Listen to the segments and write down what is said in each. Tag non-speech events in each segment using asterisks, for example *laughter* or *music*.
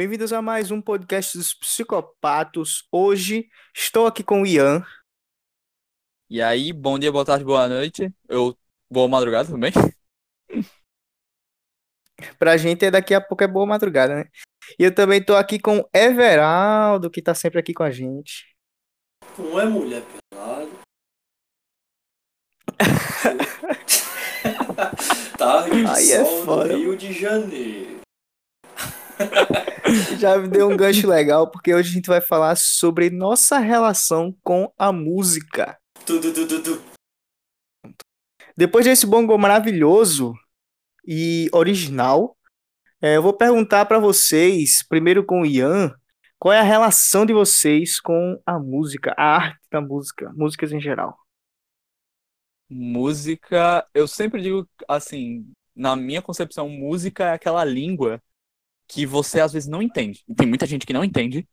Bem-vindos a mais um podcast dos Psicopatos. Hoje estou aqui com o Ian. E aí, bom dia, boa tarde, boa noite. Eu boa madrugada também. *laughs* Pra gente é daqui a pouco é boa madrugada, né? E eu também tô aqui com o Everaldo, que tá sempre aqui com a gente. Não é mulher pelada. *laughs* *laughs* Tarde de Aí é sol no Rio de Janeiro. Já me deu um gancho legal, porque hoje a gente vai falar sobre nossa relação com a música. Tudo, tudo, tudo. Depois desse bongo maravilhoso e original, eh, eu vou perguntar pra vocês, primeiro com o Ian, qual é a relação de vocês com a música, a arte da música, músicas em geral. Música, eu sempre digo assim, na minha concepção, música é aquela língua que você às vezes não entende. Tem muita gente que não entende,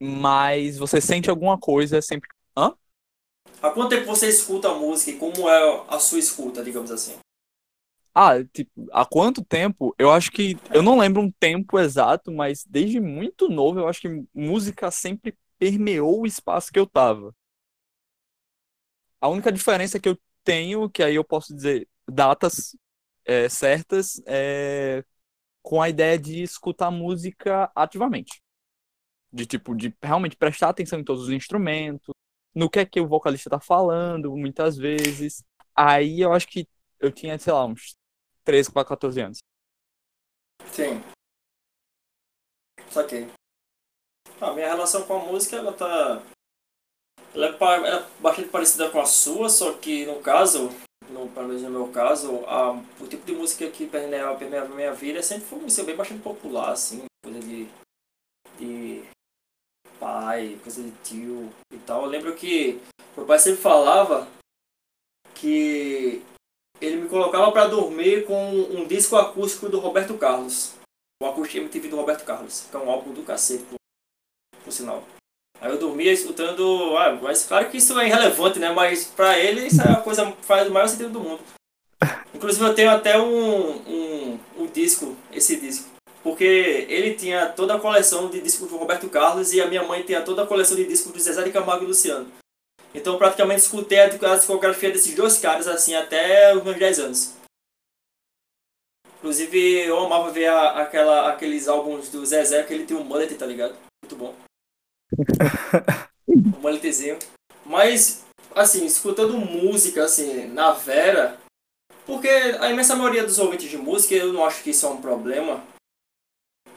mas você sente alguma coisa sempre. Hã? Há quanto tempo você escuta a música e como é a sua escuta, digamos assim? Ah, tipo, há quanto tempo? Eu acho que. Eu não lembro um tempo exato, mas desde muito novo eu acho que música sempre permeou o espaço que eu tava. A única diferença que eu tenho, que aí eu posso dizer datas é, certas, é com a ideia de escutar música ativamente. De tipo, de realmente prestar atenção em todos os instrumentos, no que é que o vocalista tá falando, muitas vezes. Aí eu acho que eu tinha, sei lá, uns 13 para 14 anos. Sim. Saquei. A minha relação com a música, ela tá. É, ela é bastante parecida com a sua, só que no caso, no, pelo menos no meu caso, a, o tipo de música que permeava permeava minha vida sempre foi música bem bastante popular, assim, coisa de. de pai, coisa de tio e tal. Eu lembro que meu pai sempre falava que ele me colocava pra dormir com um disco acústico do Roberto Carlos. O acústico MTV do Roberto Carlos, que é um álbum do cacete, por, por sinal. Aí eu dormia escutando. Ah, mas claro que isso é irrelevante, né? Mas pra ele isso é a coisa faz o maior sentido do mundo. Inclusive eu tenho até um, um, um disco, esse disco. Porque ele tinha toda a coleção de discos do Roberto Carlos e a minha mãe tinha toda a coleção de discos do Zezé de Camargo e Luciano. Então eu praticamente escutei a discografia desses dois caras assim até os meus 10 anos. Inclusive eu amava ver a- aquela, aqueles álbuns do Zezé que ele tem um mullet, tá ligado? Muito bom. *laughs* um mulletzinho. Mas, assim, escutando música, assim, na Vera, porque a imensa maioria dos ouvintes de música, eu não acho que isso é um problema,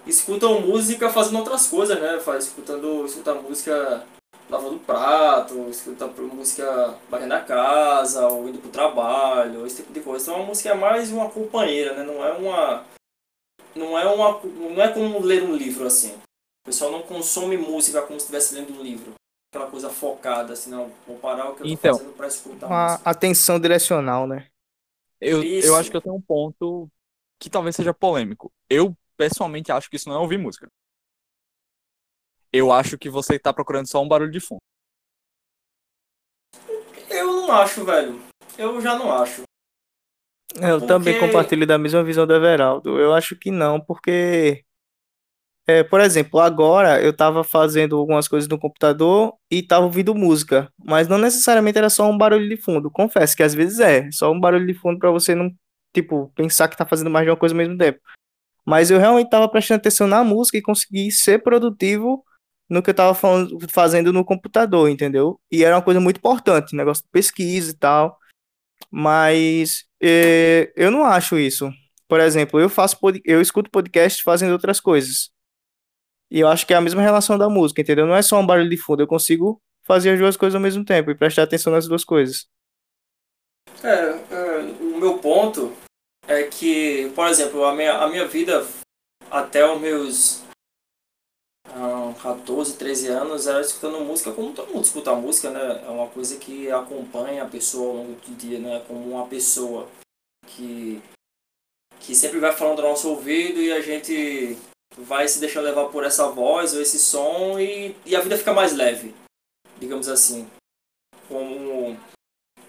escutam música fazendo outras coisas, né? Faz, escutando, música lavando prato, escuta música varrendo a casa, ou indo pro trabalho, esse tipo de coisa. Então a música é mais uma companheira, né? Não é uma. Não é uma. Não é como ler um livro assim. O pessoal não consome música como se estivesse lendo um livro. Aquela coisa focada, assim, não. Vou parar o que eu tô Então, fazendo pra escutar Uma música. atenção direcional, né? Eu, Isso. eu acho que eu tenho um ponto que talvez seja polêmico. Eu, pessoalmente, acho que isso não é ouvir música. Eu acho que você tá procurando só um barulho de fundo. Eu não acho, velho. Eu já não acho. Eu Porque- também compartilho da mesma visão do Everaldo. Eu acho que não, porque, é, por exemplo, agora eu tava fazendo algumas coisas no computador e tava ouvindo música, mas não necessariamente era só um barulho de fundo. Confesso que às vezes é, só um barulho de fundo pra você não, tipo, pensar que tá fazendo mais de uma coisa ao mesmo tempo. Mas eu realmente tava prestando atenção na música e consegui ser produtivo no que eu tava falando- fazendo no computador, entendeu? E era uma coisa muito importante, negócio de pesquisa e tal. Mas eh, eu não acho isso. Por exemplo, eu faço eu escuto podcast fazendo outras coisas. E eu acho que é a mesma relação da música, entendeu? Não é só um barulho de fundo, eu consigo fazer as duas coisas ao mesmo tempo e prestar atenção nas duas coisas. É, é, o meu ponto é que, por exemplo, a minha, a minha vida até os meus ah, 14, 13 anos era escutando música como todo mundo escuta música, né? É uma coisa que acompanha a pessoa ao longo do dia, né? Como uma pessoa que, que sempre vai falando do nosso ouvido e a gente vai se deixar levar por essa voz ou esse som e, e a vida fica mais leve, digamos assim. Como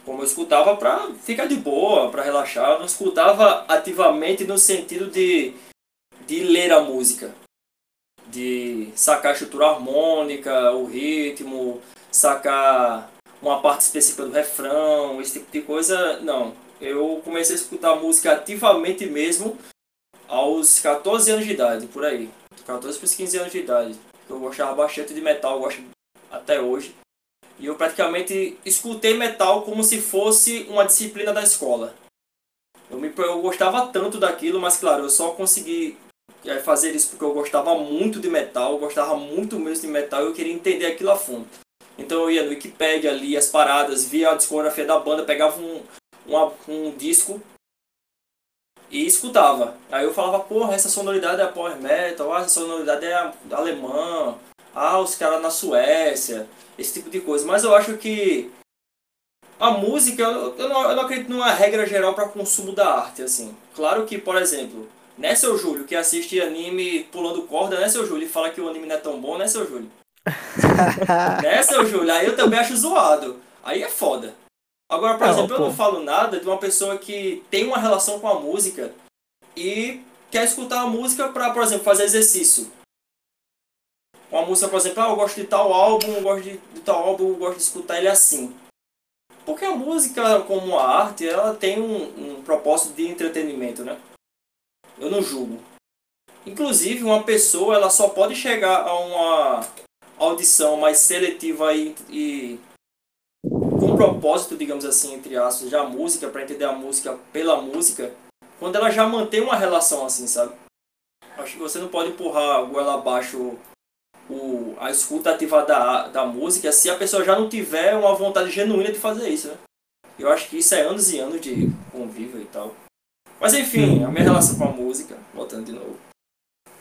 como eu escutava pra ficar de boa, pra relaxar. Eu não escutava ativamente no sentido de, de ler a música. de sacar a estrutura harmônica, o ritmo, sacar uma parte específica do refrão, esse tipo de coisa, não. Eu comecei a escutar música ativamente mesmo aos 14 anos de idade, por aí. 14 para 15 anos de idade. Eu gostava bastante de metal, gosto até hoje. E eu praticamente escutei metal como se fosse uma disciplina da escola. Eu, me, eu gostava tanto daquilo, mas claro, eu só consegui é, fazer isso porque eu gostava muito de metal, eu gostava muito mesmo de metal e eu queria entender aquilo a fundo. Então eu ia no Wikipedia, lia as paradas, via a discografia da banda, pegava um, uma, um disco e escutava. Aí eu falava, porra, essa sonoridade é power metal, ah, essa sonoridade é alemã, ah, os caras na Suécia, esse tipo de coisa. Mas eu acho que a música, eu, não, eu não acredito numa regra geral para consumo da arte, assim. Claro que, por exemplo, né, seu Júlio, que assiste anime pulando corda, né, seu Júlio, e fala que o anime não é tão bom, né, seu Júlio? *laughs* né, seu Júlio? Aí eu também acho zoado. Aí é foda. Agora, por não, exemplo, pô. eu não falo nada de uma pessoa que tem uma relação com a música e quer escutar a música para, por exemplo, fazer exercício. Uma música, por exemplo, ah, eu gosto de tal álbum, eu gosto de, de tal álbum, eu gosto de escutar ele assim. Porque a música, como a arte, ela tem um, um propósito de entretenimento, né? Eu não julgo. Inclusive, uma pessoa ela só pode chegar a uma audição mais seletiva e, e com propósito, digamos assim, entre aspas, da música, para entender a música pela música, quando ela já mantém uma relação assim, sabe? Acho que você não pode empurrar goela abaixo o, a escuta ativa da, da música se a pessoa já não tiver uma vontade genuína de fazer isso, né? Eu acho que isso é anos e anos de convívio e tal. Mas enfim, a minha relação com a música, voltando de novo,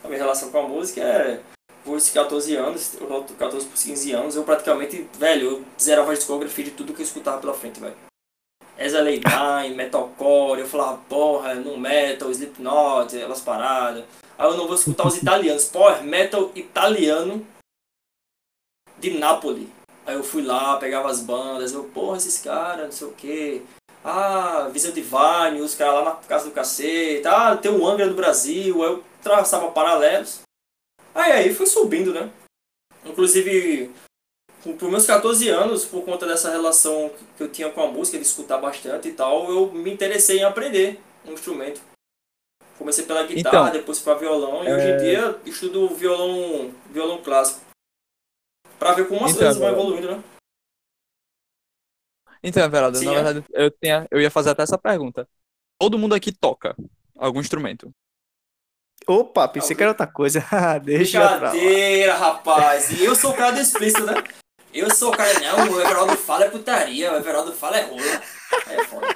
a minha relação com a música é por esses 14 anos, 14 por 15 anos, eu praticamente, velho, eu zerava a discografia de tudo que eu escutava pela frente, velho. Ezra Time, *laughs* Metalcore, eu falava, porra, no metal, Slipknot, elas paradas. Aí eu não vou escutar os *laughs* italianos, power metal italiano de Nápoles. Aí eu fui lá, pegava as bandas, eu, porra, esses caras, não sei o que. Ah, Visão Divine, os caras lá na casa do cacete. Ah, tem o Angra no Brasil. Aí eu traçava paralelos. Aí aí foi subindo, né? Inclusive, por meus 14 anos, por conta dessa relação que eu tinha com a música, de escutar bastante e tal, eu me interessei em aprender um instrumento. Comecei pela guitarra, então, depois para violão, e é... hoje em dia estudo violão, violão clássico. Pra ver como as então, coisas vão evoluindo, né? Então, Everaldo, Sim, na é. verdade, eu, tinha, eu ia fazer até essa pergunta. Todo mundo aqui toca algum instrumento? Opa, pensei que era outra coisa. *laughs* Deixa Brincadeira, rapaz. E eu sou o cara do explícito, né? Eu sou o cara. Não, o Everaldo fala é putaria, o Everaldo fala é rola. É foda.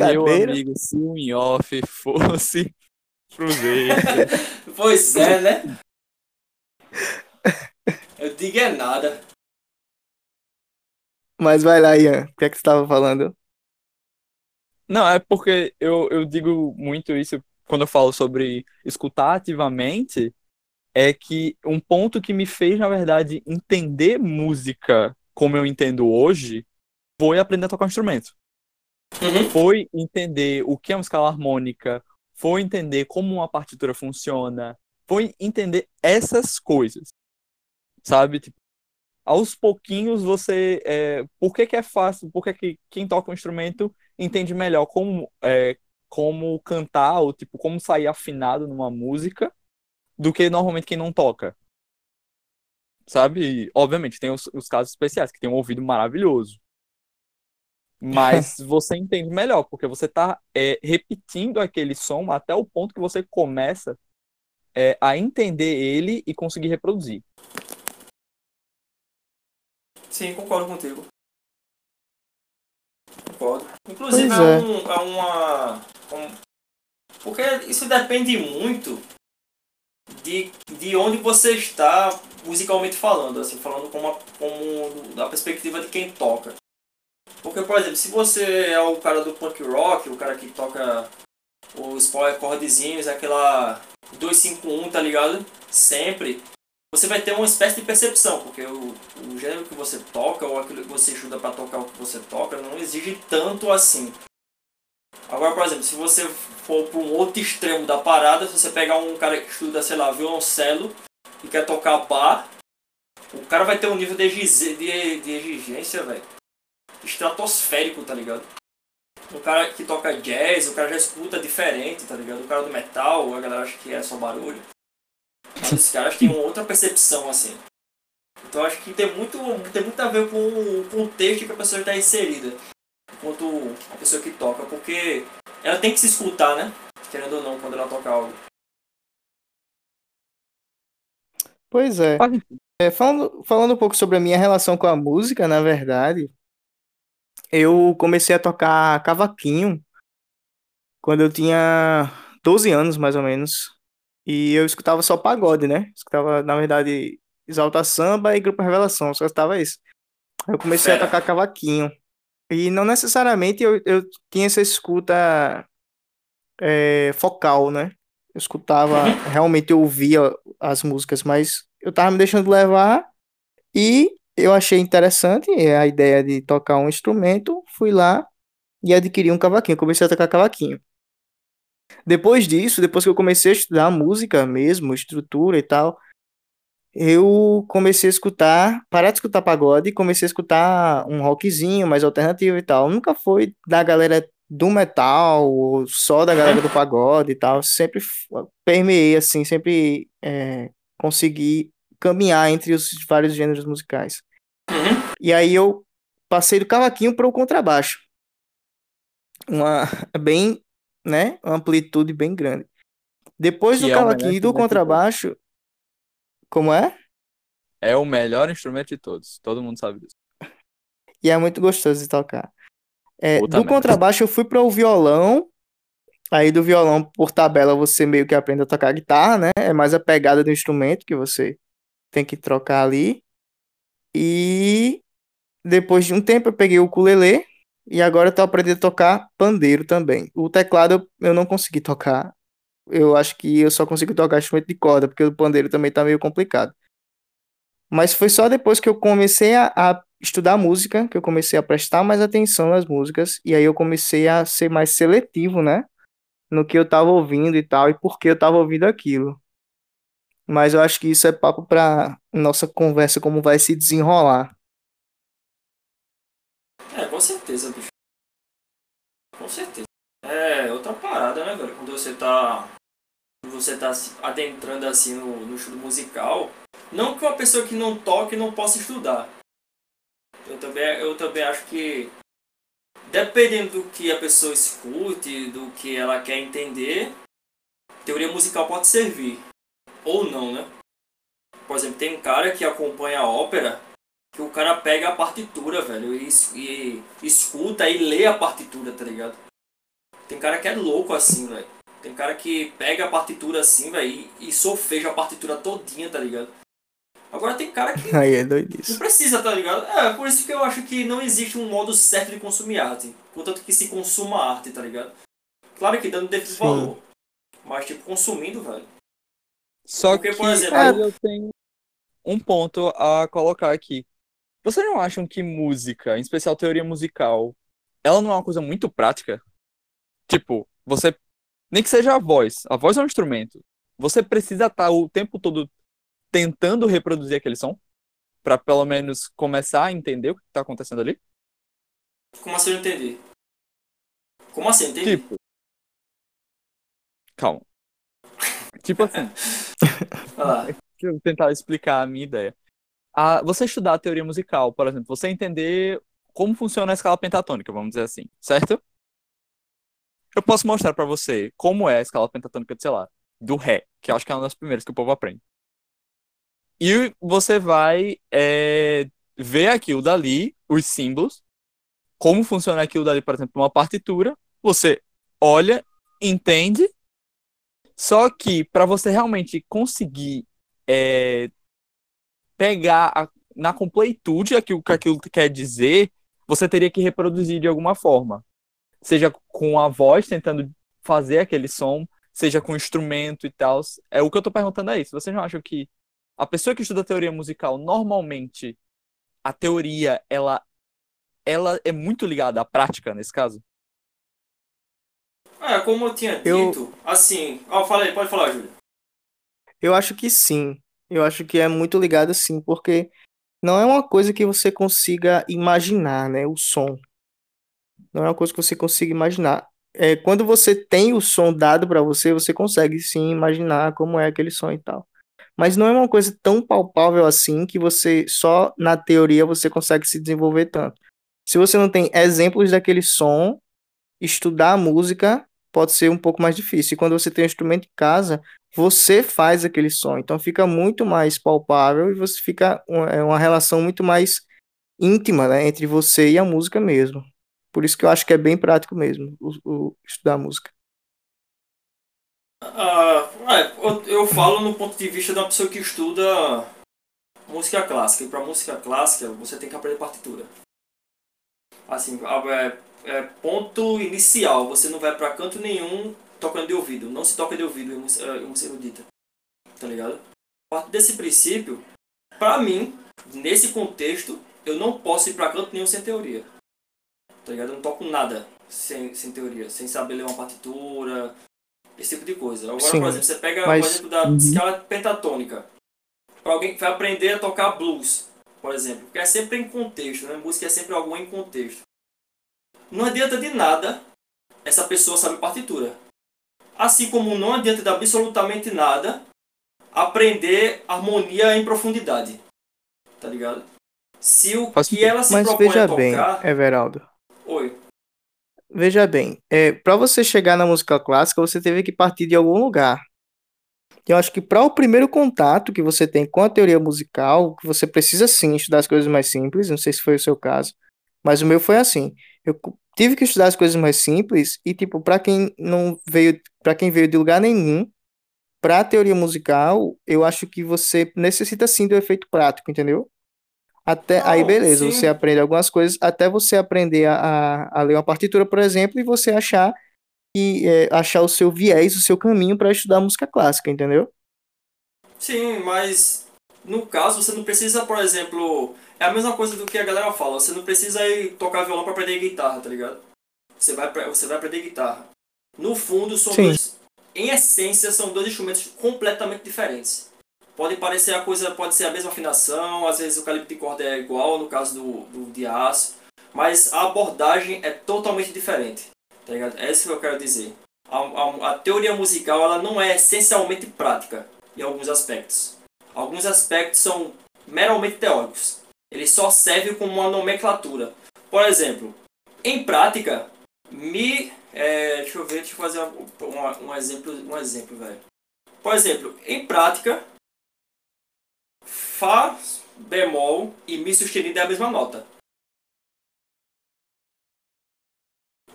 Meu amigo, se o in off fosse Cruzeiro. *laughs* pois é, né? Eu digo é nada. Mas vai lá, Ian. O que é que você estava falando? Não, é porque eu, eu digo muito isso quando eu falo sobre escutar ativamente, é que um ponto que me fez, na verdade, entender música como eu entendo hoje foi aprender a tocar um instrumento. Uhum. Foi entender o que é uma escala harmônica, foi entender como uma partitura funciona, foi entender essas coisas. Sabe? Tipo, aos pouquinhos você. É, por que, que é fácil? Por que, que quem toca um instrumento entende melhor como, é, como cantar, ou tipo, como sair afinado numa música, do que normalmente quem não toca. Sabe? obviamente, tem os, os casos especiais, que tem um ouvido maravilhoso. Mas *laughs* você entende melhor, porque você está é, repetindo aquele som até o ponto que você começa é, a entender ele e conseguir reproduzir. Sim, concordo contigo. Concordo. Inclusive, é. é. Um, é. uma. Um, porque isso depende muito de, de onde você está musicalmente falando, assim, falando como, a, como da perspectiva de quem toca. Porque, por exemplo, se você é o cara do punk rock, o cara que toca os power chordzinhos, aquela 251, tá ligado? Sempre você vai ter uma espécie de percepção, porque o, o gênero que você toca ou aquilo que você estuda para tocar o que você toca não exige tanto assim. Agora, por exemplo, se você for para um outro extremo da parada, se você pegar um cara que estuda, sei lá, violoncelo e quer tocar bar, o cara vai ter um nível de, exige- de, de exigência, velho, estratosférico, tá ligado? O cara que toca jazz, o cara já escuta diferente, tá ligado? O cara do metal, a galera acha que é só barulho. Mas esses caras têm uma outra percepção, assim. Então acho que tem muito, tem muito a ver com o contexto que a pessoa está inserida. Enquanto a pessoa que toca, porque ela tem que se escutar, né? Querendo ou não, quando ela toca algo. Pois é. É, falando, falando um pouco sobre a minha relação com a música, na verdade, eu comecei a tocar cavaquinho quando eu tinha 12 anos, mais ou menos. E eu escutava só pagode, né? Escutava, na verdade, Exalta Samba e Grupo Revelação, só escutava isso. Eu comecei a Fera. tocar cavaquinho. E não necessariamente eu, eu tinha essa escuta é, focal, né? Eu escutava, *laughs* realmente eu ouvia as músicas, mas eu tava me deixando levar e eu achei interessante a ideia de tocar um instrumento, fui lá e adquiri um cavaquinho, comecei a tocar cavaquinho. Depois disso, depois que eu comecei a estudar música mesmo, estrutura e tal, eu comecei a escutar, parar de escutar pagode e comecei a escutar um rockzinho mais alternativo e tal. Nunca foi da galera do metal, ou só da galera do pagode e tal. Sempre permeei, assim, sempre é, consegui caminhar entre os vários gêneros musicais. Uhum. E aí eu passei do cavaquinho para o contrabaixo. Uma *laughs* bem, né, uma amplitude bem grande. Depois Que do é melhor cavaquinho e do de contrabaixo, como é? É o melhor instrumento de todos. Todo mundo sabe disso. E é muito gostoso de tocar. É, do merda. contrabaixo eu fui para o violão. Aí do violão, por tabela, você meio que aprende a tocar guitarra, né? É mais a pegada do instrumento que você tem que trocar ali. E depois de um tempo eu peguei o ukulele e agora eu tô aprendendo a tocar pandeiro também. O teclado eu não consegui tocar. Eu acho que eu só consigo tocar instrumento de corda, porque o pandeiro também tá meio complicado. Mas foi só depois que eu comecei a, a estudar música que eu comecei a prestar mais atenção nas músicas e aí eu comecei a ser mais seletivo, né? No que eu tava ouvindo e tal, e por que eu tava ouvindo aquilo. Mas eu acho que isso é papo pra nossa conversa, como vai se desenrolar. É, com certeza, bicho. Com certeza. É outra parada, né, velho? Quando você tá. Você tá se adentrando assim no, no estudo musical. Não que uma pessoa que não toque não possa estudar. Eu também, eu também acho que. Dependendo do que a pessoa escute, do que ela quer entender, teoria musical pode servir. Ou não, né? Por exemplo, tem um cara que acompanha a ópera que o cara pega a partitura, velho, e, e escuta e lê a partitura, tá ligado? Tem cara que é louco assim, velho. Tem cara que pega a partitura assim, velho, e, sofeja a partitura todinha, tá ligado? Agora tem cara que *laughs* Aí é não doidice. precisa, tá ligado? É, por isso que eu acho que não existe um modo certo de consumir arte. Contanto que se consuma arte, tá ligado? Claro que dando devido valor. Mas, tipo, consumindo, velho. Só Porque, que por exemplo- aí eu tenho um ponto a colocar aqui. Vocês não acham que música, em especial teoria musical, ela não é uma coisa muito prática? Tipo, você. Nem que seja a voz. A voz é um instrumento. Você precisa estar o tempo todo tentando reproduzir aquele som? Pra pelo menos começar a entender o que tá acontecendo ali? Como assim eu entendi? Como assim? Entendi. Tipo. Calma. *laughs* Tipo assim. Deixa eu tentar explicar a minha ideia. Ah, você estudar a teoria musical, por exemplo, você entender como funciona a escala pentatônica, vamos dizer assim, certo? Eu posso mostrar pra você como é a escala pentatônica, de, sei lá, do Ré, que eu acho que é uma das primeiras que o povo aprende. E você vai é, ver aquilo dali, os símbolos, como funciona aquilo dali, por exemplo, uma partitura. Você olha, entende, só que para você realmente conseguir é, pegar a- na completude aquilo que aquilo quer dizer, você teria que reproduzir de alguma forma. Seja com a voz tentando fazer aquele som, seja com instrumento e tal. É o que eu tô perguntando é isso. Vocês não acham que a pessoa que estuda teoria musical, normalmente a teoria ela ela é muito ligada à prática nesse caso? É, como eu tinha Eu- dito, assim. Ó, fala aí, pode falar, Júlio. Eu acho que sim. Eu acho que é muito ligado sim, porque não é uma coisa que você consiga imaginar, né? O som. Não é uma coisa que você consiga imaginar. É, quando você tem o som dado para você, você consegue sim imaginar como é aquele som e tal. Mas não é uma coisa tão palpável assim que você só na teoria você consegue se desenvolver tanto. Se você não tem exemplos daquele som, estudar a música pode ser um pouco mais difícil. E quando você tem um instrumento em casa, você faz aquele som. Então fica muito mais palpável e você fica uma, é uma relação muito mais íntima, né, entre você e a música mesmo. Por isso que eu acho que é bem prático mesmo o, o estudar música. Ah, é, eu, falo no ponto de vista uma pessoa que estuda música clássica. E para música clássica, você tem que aprender partitura. Assim, é, é ponto inicial. Você não vai para canto nenhum tocando de ouvido. Não se toca de ouvido em música, em música erudita. Tá ligado? A partir desse princípio, para mim, nesse contexto, eu não posso ir para canto nenhum sem teoria. Tá ligado? Eu não toco nada sem, sem teoria. Sem saber ler uma partitura, esse tipo de coisa. Agora, Sim, por exemplo, você pega mas- o exemplo da Uhum. escala pentatônica. Para alguém que vai aprender a tocar blues, por exemplo. Porque é sempre em contexto, né? Música é sempre algo em contexto. Não adianta de nada essa pessoa saber partitura. Assim como não adianta de absolutamente nada aprender harmonia em profundidade. Tá ligado? Se o que ela se Mas propõe veja a bem, tocar... Everaldo. Veja bem, é, para você chegar na música clássica, você teve que partir de algum lugar. Eu acho que para o primeiro contato que você tem com a teoria musical, você precisa sim estudar as coisas mais simples, não sei se foi o seu caso, mas o meu foi assim. Eu tive que estudar as coisas mais simples e tipo, para quem não veio, para quem veio de lugar nenhum, para a teoria musical, eu acho que você necessita sim do efeito prático, entendeu? Até aí, Não, beleza, sim. você aprende algumas coisas, até você aprender a, a, a ler uma partitura, por exemplo, e você achar e é, achar o seu viés, o seu caminho para estudar música clássica, entendeu? Sim, mas no caso você não precisa, por exemplo, é a mesma coisa do que a galera fala, você não precisa ir tocar violão para aprender guitarra, tá ligado? Você vai você vai aprender guitarra. No fundo são dois, em essência são dois instrumentos completamente diferentes. Pode parecer a coisa, pode ser a mesma afinação, às vezes o calibre de corda é igual no caso do, do de aço, mas a abordagem é totalmente diferente, tá ligado? É isso que eu quero dizer. A, a, a teoria musical ela não é essencialmente prática em alguns aspectos. Alguns aspectos são meramente teóricos. Ele só serve como uma nomenclatura. Por exemplo, em prática, mi, é, deixa eu ver, deixa eu fazer um, exemplo, um exemplo, velho. Por exemplo, em prática, fá bemol e mi sustenido é a mesma nota.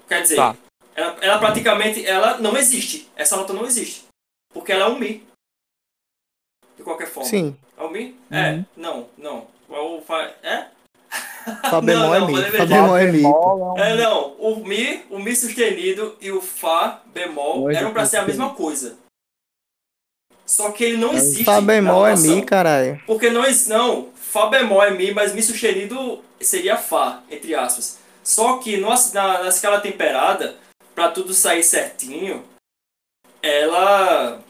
Quer dizer, Tá. ela, ela praticamente ela não existe. Essa nota não existe. Porque ela é um Mi. De qualquer forma. Sim, É um Mi? Uhum. É. Não, não. É o Fá. É? Fá *laughs* bemol é não, mi, mas é Fá verdade. bemol é mi. É, não. O Mi, o Mi sustenido e o Fá bemol Dois eram pra ser a mesma coisa. Só que ele não existe. Fá bemol é mi, caralho. Porque não, não, Fá bemol é Mi, mas Mi sustenido seria Fá, entre aspas. Só que no, na, na escala temperada, para tudo sair certinho, ela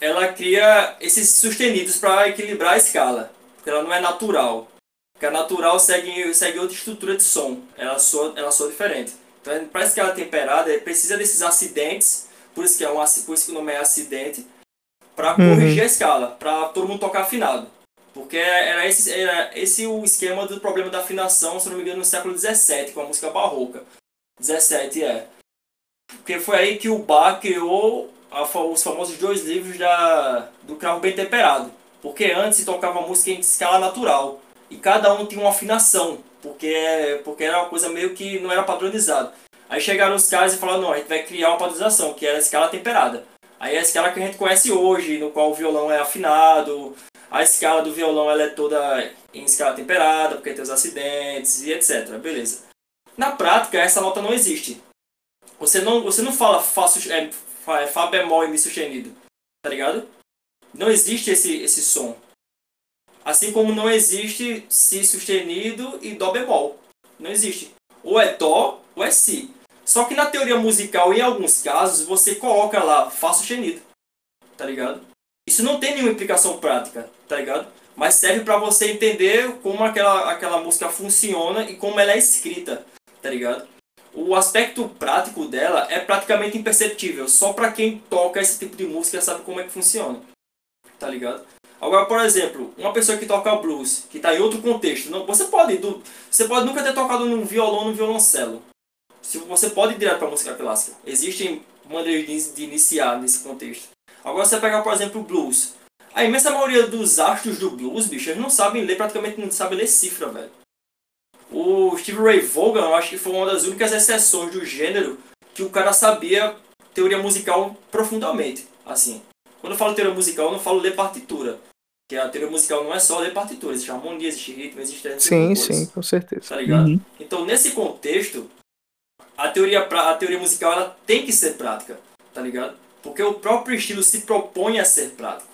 ela cria esses sustenidos para equilibrar a escala, porque ela não é natural. Porque a natural segue, segue outra estrutura de som, ela soa, ela soa diferente. Então, para a escala temperada, precisa desses acidentes, por isso que, é um, por isso que o nome é acidente, para Uhum. corrigir a escala, para todo mundo tocar afinado. Porque era esse, era esse o esquema do problema da afinação, se não me engano, no século XVII, com a música barroca. 17 é. Porque foi aí que o Bach criou a os famosos dois livros da, do cravo bem temperado. Porque antes se tocava música em escala natural. E cada um tinha uma afinação. Porque, porque era uma coisa meio que não era padronizado. Aí chegaram os caras e falaram, não, a gente vai criar uma padronização, que era a escala temperada. Aí a escala que a gente conhece hoje, no qual o violão é afinado, a escala do violão ela é toda em escala temperada, porque tem os acidentes e etc. Beleza. Na prática, essa nota não existe. Você não, você não fala Fá, é, Fá, é Fá bemol e Mi sustenido. Tá ligado? Não existe esse, esse som. Assim como não existe Si sustenido e Dó bemol. Não existe. Ou é Dó ou é Si. Só que na teoria musical, em alguns casos, você coloca lá Fá sustenido, tá ligado? Isso não tem nenhuma implicação prática, tá ligado? Mas serve para você entender como aquela, aquela música funciona e como ela é escrita, tá ligado? O aspecto prático dela é praticamente imperceptível, só para quem toca esse tipo de música sabe como é que funciona, tá ligado? Agora, por exemplo, uma pessoa que toca blues, que está em outro contexto, não, você pode, você pode nunca ter tocado num violão, num violoncelo. Se você pode ir direto para música clássica. Existem maneiras de iniciar nesse contexto. Agora você pegar, por exemplo, o blues. A imensa maioria dos astros do blues, bicho, eles não sabem ler, praticamente não sabem ler cifra, velho. O Steve Ray Vaughan, eu acho que foi uma das únicas exceções do gênero que o cara sabia teoria musical profundamente, assim. Quando eu falo teoria musical, eu não falo ler partitura. Que a teoria musical não é só ler partitura, existe harmonia, existe ritmo, existe... Sim, sim, com certeza. Tá ligado? Uhum. Então, nesse contexto, a teoria, a teoria musical ela tem que ser prática, tá ligado? Porque o próprio estilo se propõe a ser prático.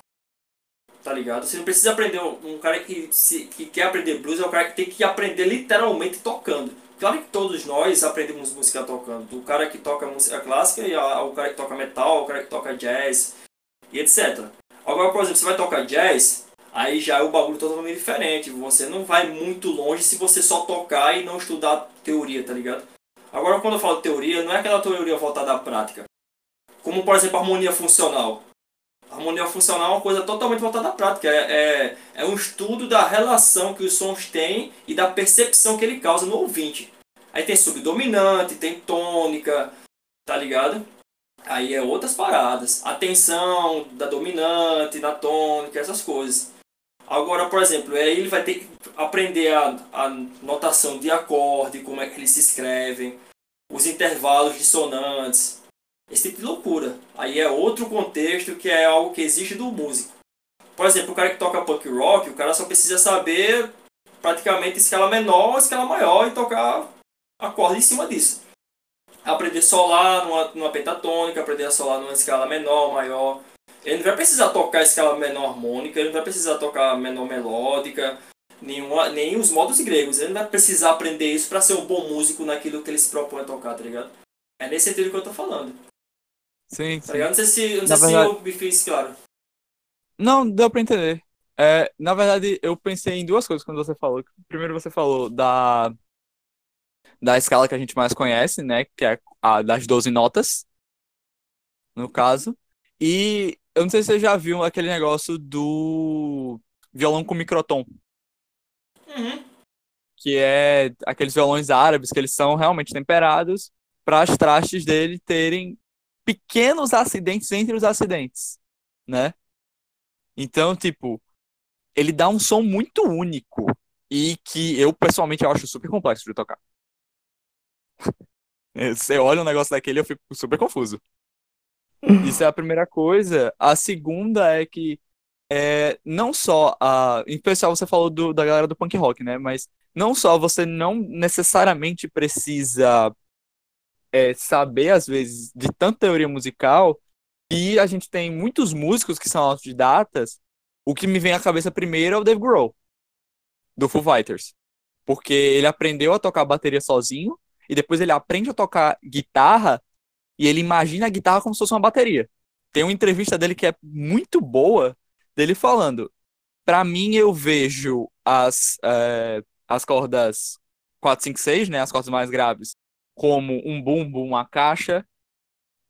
Tá ligado? Você não precisa aprender. Um cara que, se, que quer aprender blues é o cara que tem que aprender literalmente tocando. Claro que todos nós aprendemos música tocando. O cara que toca música clássica e a, o cara que toca metal, o cara que toca jazz e etc. Agora, por exemplo, você vai tocar jazz, aí já é o bagulho totalmente diferente. Você não vai muito longe se você só tocar e não estudar teoria, tá ligado? Agora, quando eu falo teoria, não é aquela teoria voltada à prática. Como, por exemplo, a harmonia funcional. A harmonia funcional é uma coisa totalmente voltada à prática. É, é, é um estudo da relação que os sons têm e da percepção que ele causa no ouvinte. Aí tem subdominante, tem tônica, tá ligado? Aí é outras paradas. A tensão da dominante, da tônica, essas coisas. Agora, por exemplo, aí ele vai ter que aprender a, a notação de acorde, como é que eles se escrevem, os intervalos dissonantes, esse tipo de loucura. Aí é outro contexto que é algo que exige do músico. Por exemplo, o cara que toca punk rock, o cara só precisa saber praticamente escala menor, escala maior e tocar acorde em cima disso. Aprender solar numa, numa pentatônica, aprender a solar numa escala menor, maior. Ele não vai precisar tocar escala menor harmônica, ele não vai precisar tocar menor melódica, nenhuma, nem os modos gregos. Ele não vai precisar aprender isso para ser um bom músico naquilo que ele se propõe a tocar, tá ligado? É nesse sentido que eu tô falando. Sim, tá ligado? Não sei se, não sei se verdade... eu me fiz claro. Não, deu pra entender. É, na verdade, eu pensei em duas coisas quando você falou. Primeiro você falou da, da escala que a gente mais conhece, né? Que é a das 12 notas, no caso. E eu não sei se você já viu aquele negócio do violão com microtom. Uhum. Que é aqueles violões árabes que eles são realmente temperados para as trastes dele terem pequenos acidentes entre os acidentes, né? Então, tipo, ele dá um som muito único e que eu pessoalmente acho super complexo de tocar. *laughs* Você olha um negócio daquele eu fico super confuso. Isso é a primeira coisa. A segunda é que é, não só a, em especial você falou do, da galera do punk rock, né? Mas não só você não necessariamente precisa é, saber, às vezes, de tanta teoria musical, e a gente tem muitos músicos que são autodidatas. O que me vem à cabeça primeiro é o Dave Grohl, do Foo Fighters. Porque ele aprendeu a tocar bateria sozinho, e depois ele aprende a tocar guitarra, e ele imagina a guitarra como se fosse uma bateria. Tem uma entrevista dele que é muito boa, dele falando: para mim, eu vejo as, é, as cordas 4, 5, 6, né, as cordas mais graves, como um bumbo, uma caixa,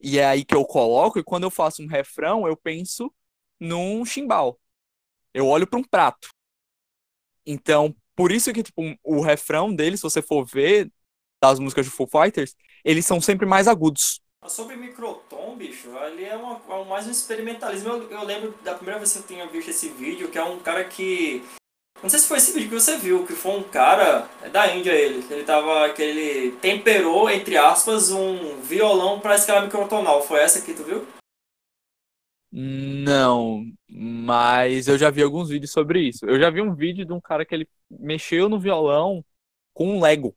e é aí que eu coloco, e quando eu faço um refrão, eu penso num chimbal. Eu olho para um prato. Então, por isso que tipo, o refrão dele, se você for ver das músicas de Foo Fighters, eles são sempre mais agudos. Sobre microtom, bicho, ali é, uma, é mais um experimentalismo. Eu, eu, lembro da primeira vez que eu tinha visto esse vídeo, que é um cara que não sei se foi esse vídeo que você viu, que foi um cara, é da Índia ele, ele tava, que ele temperou, entre aspas, um violão pra escala microtonal. Foi essa que tu viu? Não, mas eu já vi alguns vídeos sobre isso. Eu já vi um vídeo de um cara que ele mexeu no violão com um Lego.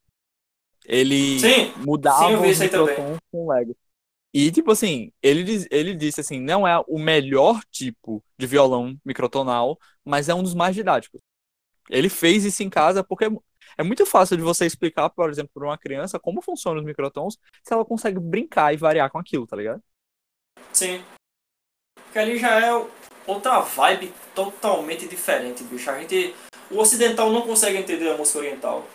Ele sim, mudava sim, o microtom com um Lego. E, tipo assim, ele, ele disse assim, não é o melhor tipo de violão microtonal, mas é um dos mais didáticos. Ele fez isso em casa porque É muito fácil de você explicar, por exemplo, para uma criança como funcionam os microtons, se ela consegue brincar e variar com aquilo, tá ligado? Sim. Porque ali já é outra vibe totalmente diferente, bicho. A gente. O ocidental não consegue entender a música oriental.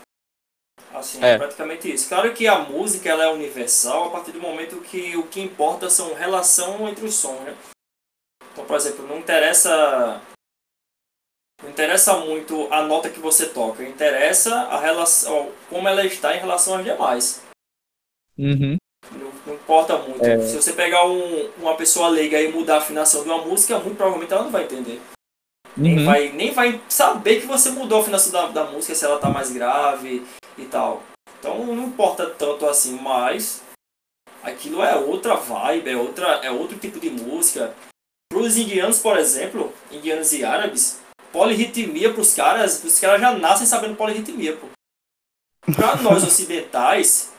Assim, é. praticamente isso. Claro que a música ela é universal a partir do momento que o que importa são relação entre os sons, né? Então, por exemplo, não interessa não interessa muito a nota que você toca, interessa a relação, como ela está em relação às demais. Uhum. Não, não, importa muito. É. Se você pegar um, uma pessoa leiga e mudar a afinação de uma música, muito provavelmente ela não vai entender. Uhum. Nem, vai, nem vai saber que você mudou a afinação da, da música, se ela está mais grave e tal. Então não importa tanto assim, mas aquilo é outra vibe, é, outra, é outro tipo de música. Para os indianos, por exemplo, indianos e árabes, polirritmia para os caras, os caras já nascem sabendo polirritmia, pô. Para *laughs* nós ocidentais,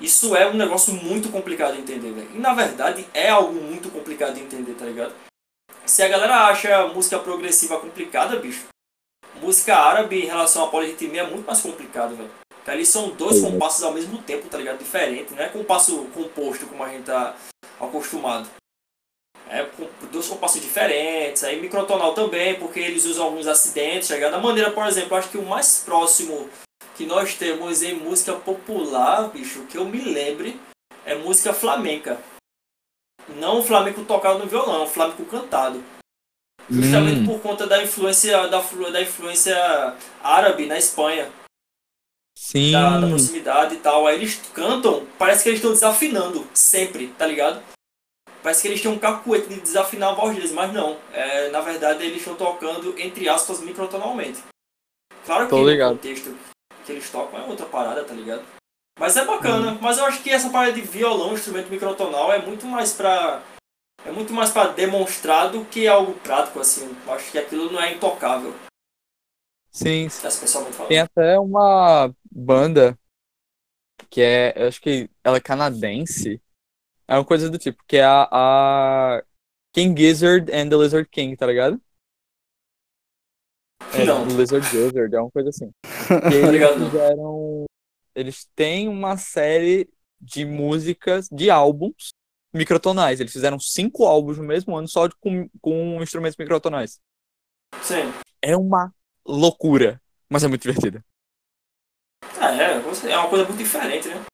isso é um negócio muito complicado de entender, velho. E na verdade é algo muito complicado de entender, tá ligado? Se a galera acha música progressiva complicada, bicho, música árabe em relação à polirritmia é muito mais complicado, velho. Porque ali são dois compassos ao mesmo tempo, tá ligado? Diferente, não é compasso composto como a gente tá acostumado. É dois compassos diferentes, aí microtonal também, porque eles usam alguns acidentes, tá ligado? Da maneira, por exemplo, acho que o mais próximo que nós temos em música popular, bicho, que eu me lembre, é música flamenca. Não o flamenco tocado no violão, é o flamenco cantado. Justamente hum. por conta da influência da, da influência árabe na Espanha. Sim. Da, da proximidade e tal. Aí eles cantam, parece que eles estão desafinando, sempre, tá ligado? Parece que eles têm um cacuete de desafinar a voz deles, mas não. É, na verdade, eles estão tocando, entre aspas, microtonalmente. Claro que o contexto que eles tocam é outra parada, tá ligado? Mas é bacana. Hum. Mas eu acho que essa parada de violão, instrumento microtonal, é muito mais pra. É muito mais para demonstrar do que algo prático, assim. Eu acho que aquilo não é intocável. Sim. Tem até uma banda que é. Eu acho que ela é canadense. É uma coisa do tipo, que é a, a King Gizzard and the Lizard King, tá ligado? É, não. Lizard Gizzard, é uma coisa assim. *laughs* E eles fizeram. Eles têm uma série de músicas, de álbuns microtonais. Eles fizeram cinco álbuns no mesmo ano só com, com instrumentos microtonais. Sim. É uma loucura, mas é muito divertida. Ah, é, é uma coisa muito diferente, né?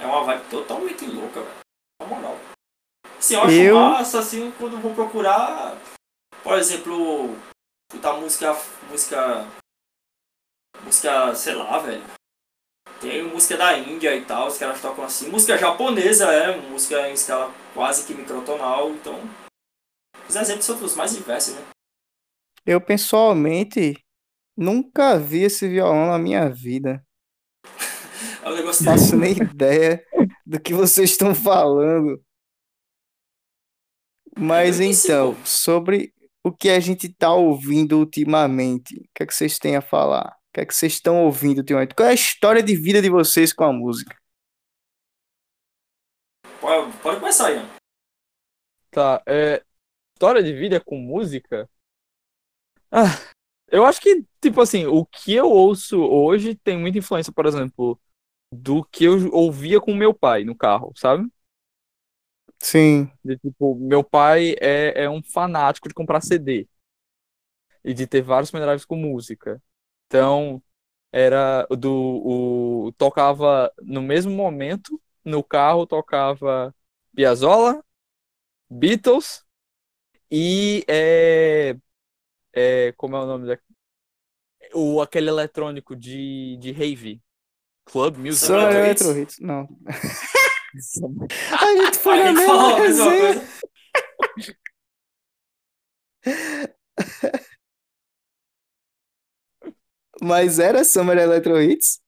É uma vibe totalmente louca, velho. Na moral. Assim, eu acho eu... massa, assim, quando vou procurar, por exemplo, escutar música, música, música, sei lá, velho. Tem música da Índia e tal, os caras tocam assim. Música japonesa, é, música em escala quase que microtonal, então... Os exemplos são os mais diversos, né? Eu, pessoalmente, nunca vi esse violão na minha vida. É um negócio Não faço nem ideia do que vocês estão falando. Mas então, sobre o que a gente está ouvindo ultimamente, o que é que vocês têm a falar? O que é que vocês estão ouvindo ultimamente? Qual é a história de vida de vocês com a música? Pode, pode começar, Ian. Tá, é, história de vida com música? Ah, eu acho que, tipo assim, o que eu ouço hoje tem muita influência, por exemplo, do que eu ouvia com meu pai no carro, sabe? Sim. De, tipo, meu pai é, é um fanático de comprar CD e de ter vários pendrives com música. Então, era do o tocava no mesmo momento no carro tocava Piazzolla, Beatles e é, é como é o nome da o aquele eletrônico de de rave Club Music. Só Electro Hits, não. *laughs* a gente foi na mesma resenha. Mas era Summer Electro Hits?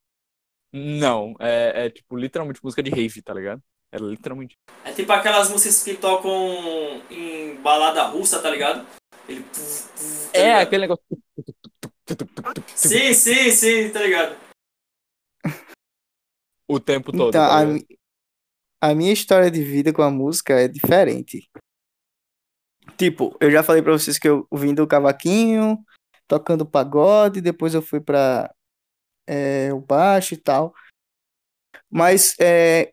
Não, é, é, tipo literalmente música de rave, tá ligado? Era literalmente. É tipo aquelas músicas que tocam em balada russa, tá ligado? Ele. Tá é, ligado? aquele negócio. Sim, sim, sim, tá ligado? o tempo todo. Então, tá a, a, minha história de vida com a música é diferente. Tipo, eu já falei pra vocês que eu vim do cavaquinho, tocando pagode, depois eu fui para é, o baixo e tal. Mas é,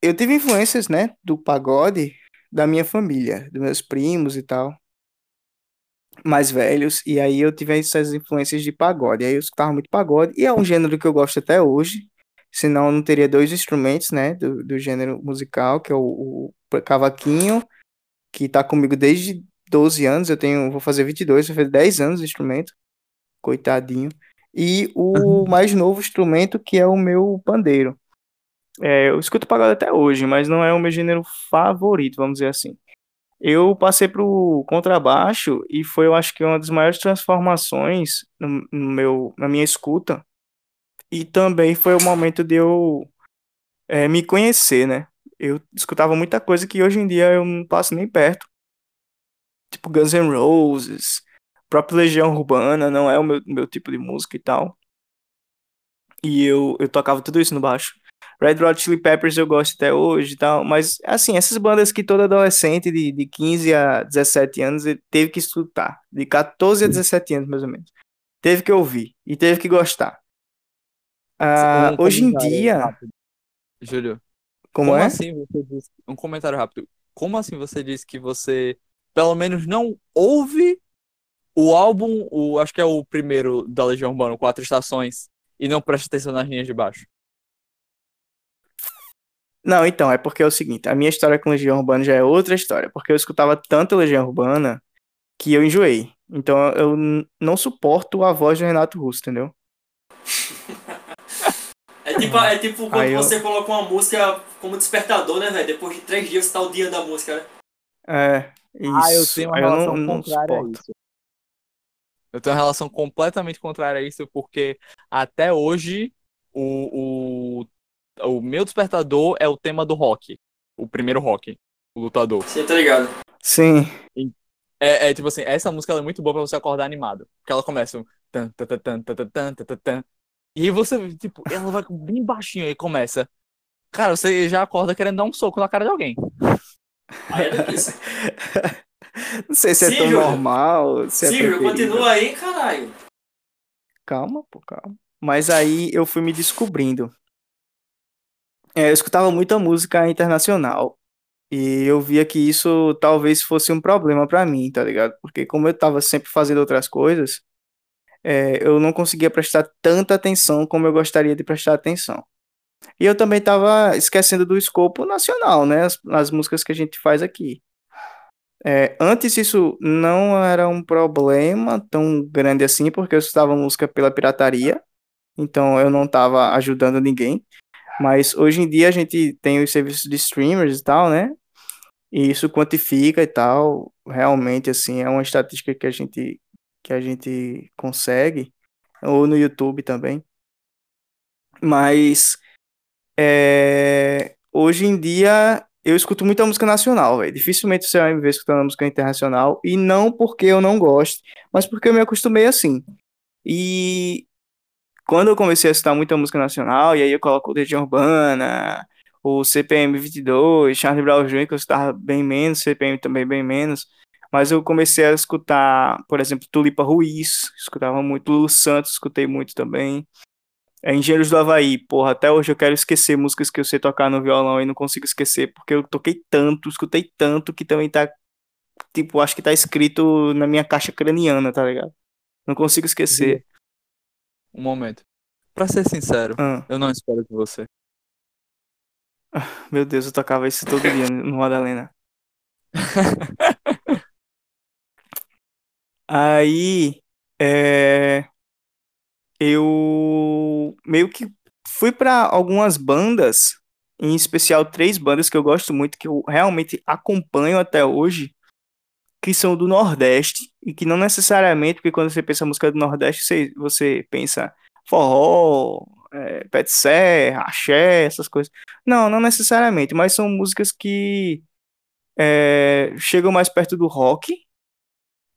eu tive influências, né, do pagode da minha família, dos meus primos e tal, mais velhos, e aí eu tive essas influências de pagode. Aí eu escutava muito pagode, e é um gênero que eu gosto até hoje, senão eu não teria dois instrumentos, né, do, do gênero musical, que é o, o cavaquinho, que tá comigo desde 12 anos, eu tenho, vou fazer 22, vou fazer 10 anos de instrumento, coitadinho, e o uhum. mais novo instrumento, que é o meu pandeiro. É, eu escuto pagode até hoje, mas não é o meu gênero favorito, vamos dizer assim. Eu passei pro contrabaixo e foi, eu acho que, uma das maiores transformações no, no meu, na minha escuta. E também foi o momento de eu é, me conhecer, né? Eu escutava muita coisa que hoje em dia eu não passo nem perto. Tipo Guns N' Roses, próprio Legião Urbana, não é o meu, meu tipo de música e tal. E eu, eu tocava tudo isso no baixo. Red Hot Chili Peppers eu gosto até hoje e tal, mas assim, essas bandas que todo adolescente de, de 15 a 17 anos teve que escutar, de 14 a 17 anos mais ou menos, teve que ouvir e teve que gostar. Ah, um hoje em dia... Rápido. Júlio, como, como é? assim você diz... Um comentário rápido. Como assim você disse que você, pelo menos, não ouve o álbum, o, acho que é o primeiro da Legião Urbana, Quatro Estações, e não presta atenção nas linhas de baixo? Não, então, é porque é o seguinte, a minha história com Legião Urbana já é outra história, porque eu escutava tanto Legião Urbana que eu enjoei. Então eu não suporto a voz do Renato Russo, entendeu? É tipo, é tipo quando você eu... coloca uma música como despertador, né, velho? Depois de três dias você tá o dia da música, né? É, isso. Ah, eu tenho uma relação não, contrária não a isso. Eu tenho uma relação completamente contrária a isso, porque até hoje o, o o meu despertador é o tema do rock. O primeiro rock. O lutador. Você tá ligado? Sim. É, é, tipo assim, essa música é muito boa pra você acordar animado. Porque ela começa um. Tan, tan, tan, tan, tan, tan, tan, e aí você, tipo, ela vai bem baixinho e começa. Cara, você já acorda querendo dar um soco na cara de alguém. Aí é difícil. *laughs* Não sei se Sim, é tão Júlio. normal. Se Sim, é continua aí, caralho. Calma, pô, calma. Mas aí eu fui me descobrindo. É, eu escutava muita música internacional. E eu via que isso talvez fosse um problema para mim, tá ligado? Porque como eu tava sempre fazendo outras coisas, é, eu não conseguia prestar tanta atenção como eu gostaria de prestar atenção. E eu também tava esquecendo do escopo nacional, né? As, as músicas que a gente faz aqui. É, antes isso não era um problema tão grande assim, porque eu escutava música pela pirataria, então eu não estava ajudando ninguém. Mas hoje em dia a gente tem os serviços de streamers e tal, né? E isso quantifica e tal. Realmente, assim, é uma estatística que a gente, que a gente consegue. Ou no YouTube também. Mas é, hoje em dia eu escuto muita música nacional, velho. Dificilmente você vai me ver escutando música internacional. E não porque eu não gosto, mas porque eu me acostumei assim. E quando eu comecei a escutar muita música nacional, e aí eu coloco o Legião Urbana, o CPM 22, Charlie Brown Jr., que eu escutava bem menos, CPM também bem menos, mas eu comecei a escutar, por exemplo, Tulipa Ruiz, escutava muito, Lulu Santos, escutei muito também, é, Engenheiros do Havaí, porra, até hoje eu quero esquecer músicas que eu sei tocar no violão e não consigo esquecer, porque eu toquei tanto, escutei tanto, que também tá, tipo, acho que tá escrito na minha caixa craniana, tá ligado? Não consigo esquecer um momento. Pra ser sincero, ah. eu não espero de você. Meu Deus, eu tocava isso todo dia *laughs* no Madalena. Aí, é, eu meio que fui para algumas bandas, em especial três bandas que eu gosto muito, que eu realmente acompanho até hoje, que são do Nordeste e que não necessariamente, porque quando você pensa música do Nordeste, você, você pensa forró, é, pet serra, axé, essas coisas. Não, não necessariamente, mas são músicas que é, chegam mais perto do rock,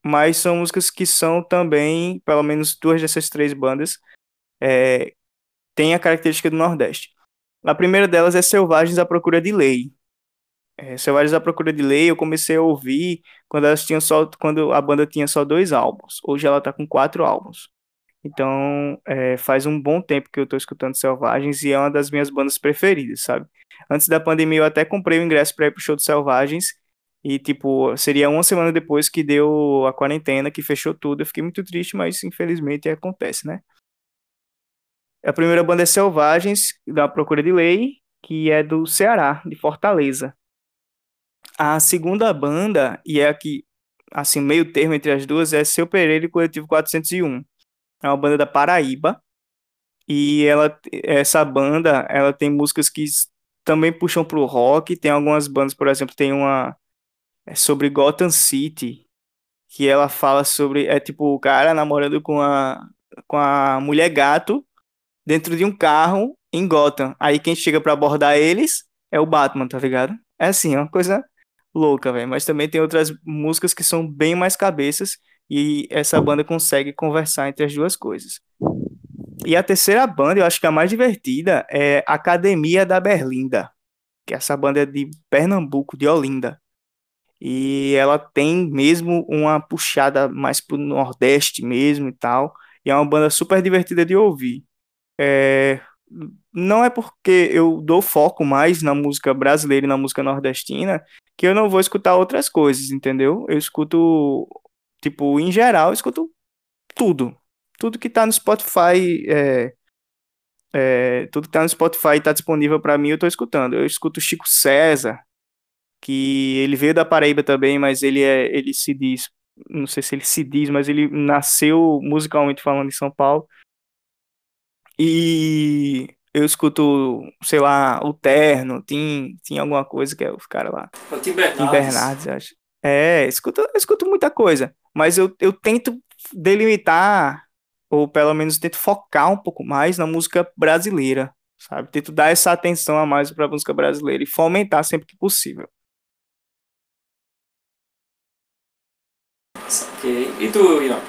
mas são músicas que são também, pelo menos duas dessas três bandas, é, têm a característica do Nordeste. A primeira delas é Selvagens à Procura de Lei. É, Selvagens à Procura de Lei, eu comecei a ouvir quando elas tinham só, quando a banda tinha só dois álbuns. Hoje ela tá com quatro álbuns. Então, é, faz um bom tempo que eu tô escutando Selvagens e é uma das minhas bandas preferidas, sabe? Antes da pandemia eu até comprei o ingresso para ir pro show de Selvagens e, tipo, seria uma semana depois que deu a quarentena, que fechou tudo. Eu fiquei muito triste, mas infelizmente acontece, né? A primeira banda é Selvagens, da Procura de Lei, que é do Ceará, de Fortaleza. A segunda banda, e é aqui, assim, meio termo entre as duas, é Seu Pereira e Coletivo 401. É uma banda da Paraíba. E ela, essa banda, ela tem músicas que também puxam pro rock. Tem algumas bandas, por exemplo, tem uma é sobre Gotham City, que ela fala sobre é tipo o cara namorando com a com a mulher gato dentro de um carro em Gotham. Aí quem chega para abordar eles é o Batman, tá ligado? É assim, é uma coisa louca, velho. Mas também tem outras músicas que são bem mais cabeças e essa banda consegue conversar entre as duas coisas. E a terceira banda, eu acho que a mais divertida é Academia da Berlinda, que essa banda é de Pernambuco, de Olinda. E ela tem mesmo uma puxada mais pro Nordeste mesmo e tal. E é uma banda super divertida de ouvir. É, não é porque eu dou foco mais na música brasileira e na música nordestina que eu não vou escutar outras coisas, entendeu? Eu escuto, tipo, em geral, eu escuto tudo. Tudo que tá no Spotify, é, é, tudo que tá no Spotify tá disponível para mim, eu tô escutando. Eu escuto Chico César, que ele veio da Paraíba também, mas ele é, ele se diz, não sei se ele se diz, mas ele nasceu musicalmente falando em São Paulo. E eu escuto, sei lá, o Terno, tem, tem alguma coisa que é os caras lá. O Tim Bernardes. Tim Bernardes, acho. É, escuto, eu escuto muita coisa, mas eu, eu tento delimitar, ou pelo menos tento focar um pouco mais na música brasileira, sabe? Tento dar essa atenção a mais para a música brasileira e fomentar sempre que possível. Ok. E tu, Ian?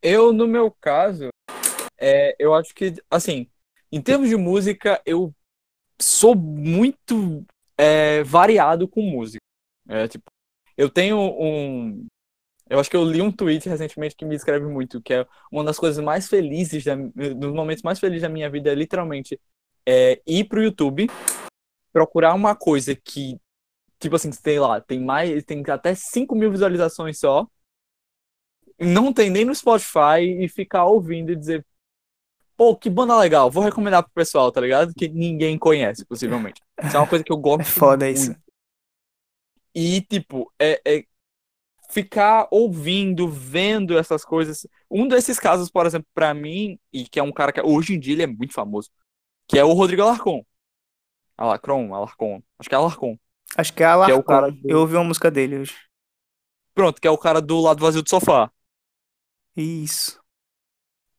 Eu, no meu caso, é, eu acho que, assim, em termos de música, eu sou muito é, variado com música. É, tipo, eu tenho um. Eu acho que eu li um tweet recentemente que me escreve muito, que é uma das coisas mais felizes, da, dos momentos mais felizes da minha vida, é literalmente é, ir pro YouTube, procurar uma coisa que tipo assim, tem lá, tem mais, tem até 5 mil visualizações só. Não tem nem no Spotify e ficar ouvindo e dizer, pô, que banda legal, vou recomendar pro pessoal, tá ligado? Que ninguém conhece, possivelmente. Isso é uma coisa que eu gosto. *laughs* É foda muito. isso. E, tipo, é, é ficar ouvindo, vendo essas coisas. Um desses casos, por exemplo, para mim, e que é um cara que hoje em dia ele é muito famoso, que é o Rodrigo Alarcon. Alarcon, Alarcon. Acho que é Alarcon. Acho que é Alarcon. Que é o cara do- Eu ouvi uma música dele hoje. Pronto, que é o cara do lado vazio do sofá. Isso.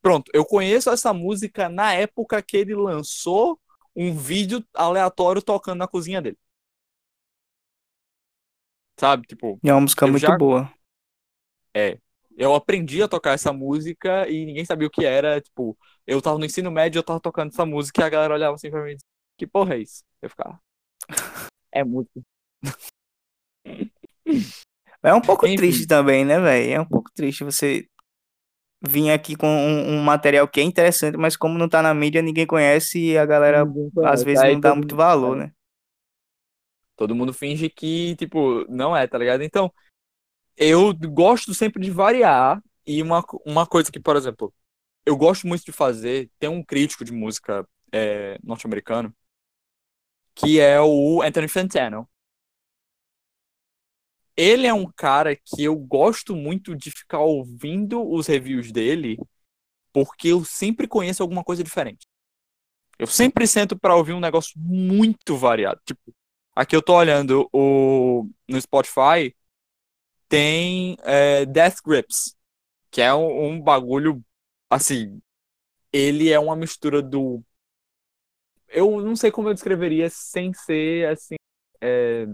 Pronto, eu conheço essa música na época que ele lançou um vídeo aleatório tocando na cozinha dele. Sabe, tipo, E é uma música muito já- boa. eu aprendi a tocar essa música e ninguém sabia o que era, tipo, eu tava no ensino médio, eu tava tocando essa música e a galera olhava assim pra mim e dizia, que porra é isso? Eu ficava, *laughs* é música. É um pouco Enfim. triste também, né, velho? É um pouco triste você vir aqui com um, um material que é interessante, mas como não tá na mídia, ninguém conhece e a galera Ninguém às conhece. vezes não dá muito mundo- valor, é. né? Todo mundo finge que, tipo, não é, tá ligado? Então, eu gosto sempre de variar. E uma, uma coisa que, por exemplo, eu gosto muito de fazer, tem um crítico de música é, norte-americano, que é o Anthony Fantano. Ele é um cara que eu gosto muito de ficar ouvindo os reviews dele, porque eu sempre conheço alguma coisa diferente. Eu sempre sento pra ouvir um negócio muito variado. Tipo, Aqui eu tô olhando o, no Spotify, tem é, Death Grips, que é um, um bagulho, assim, ele é uma mistura do... Eu não sei como eu descreveria sem ser, assim, é,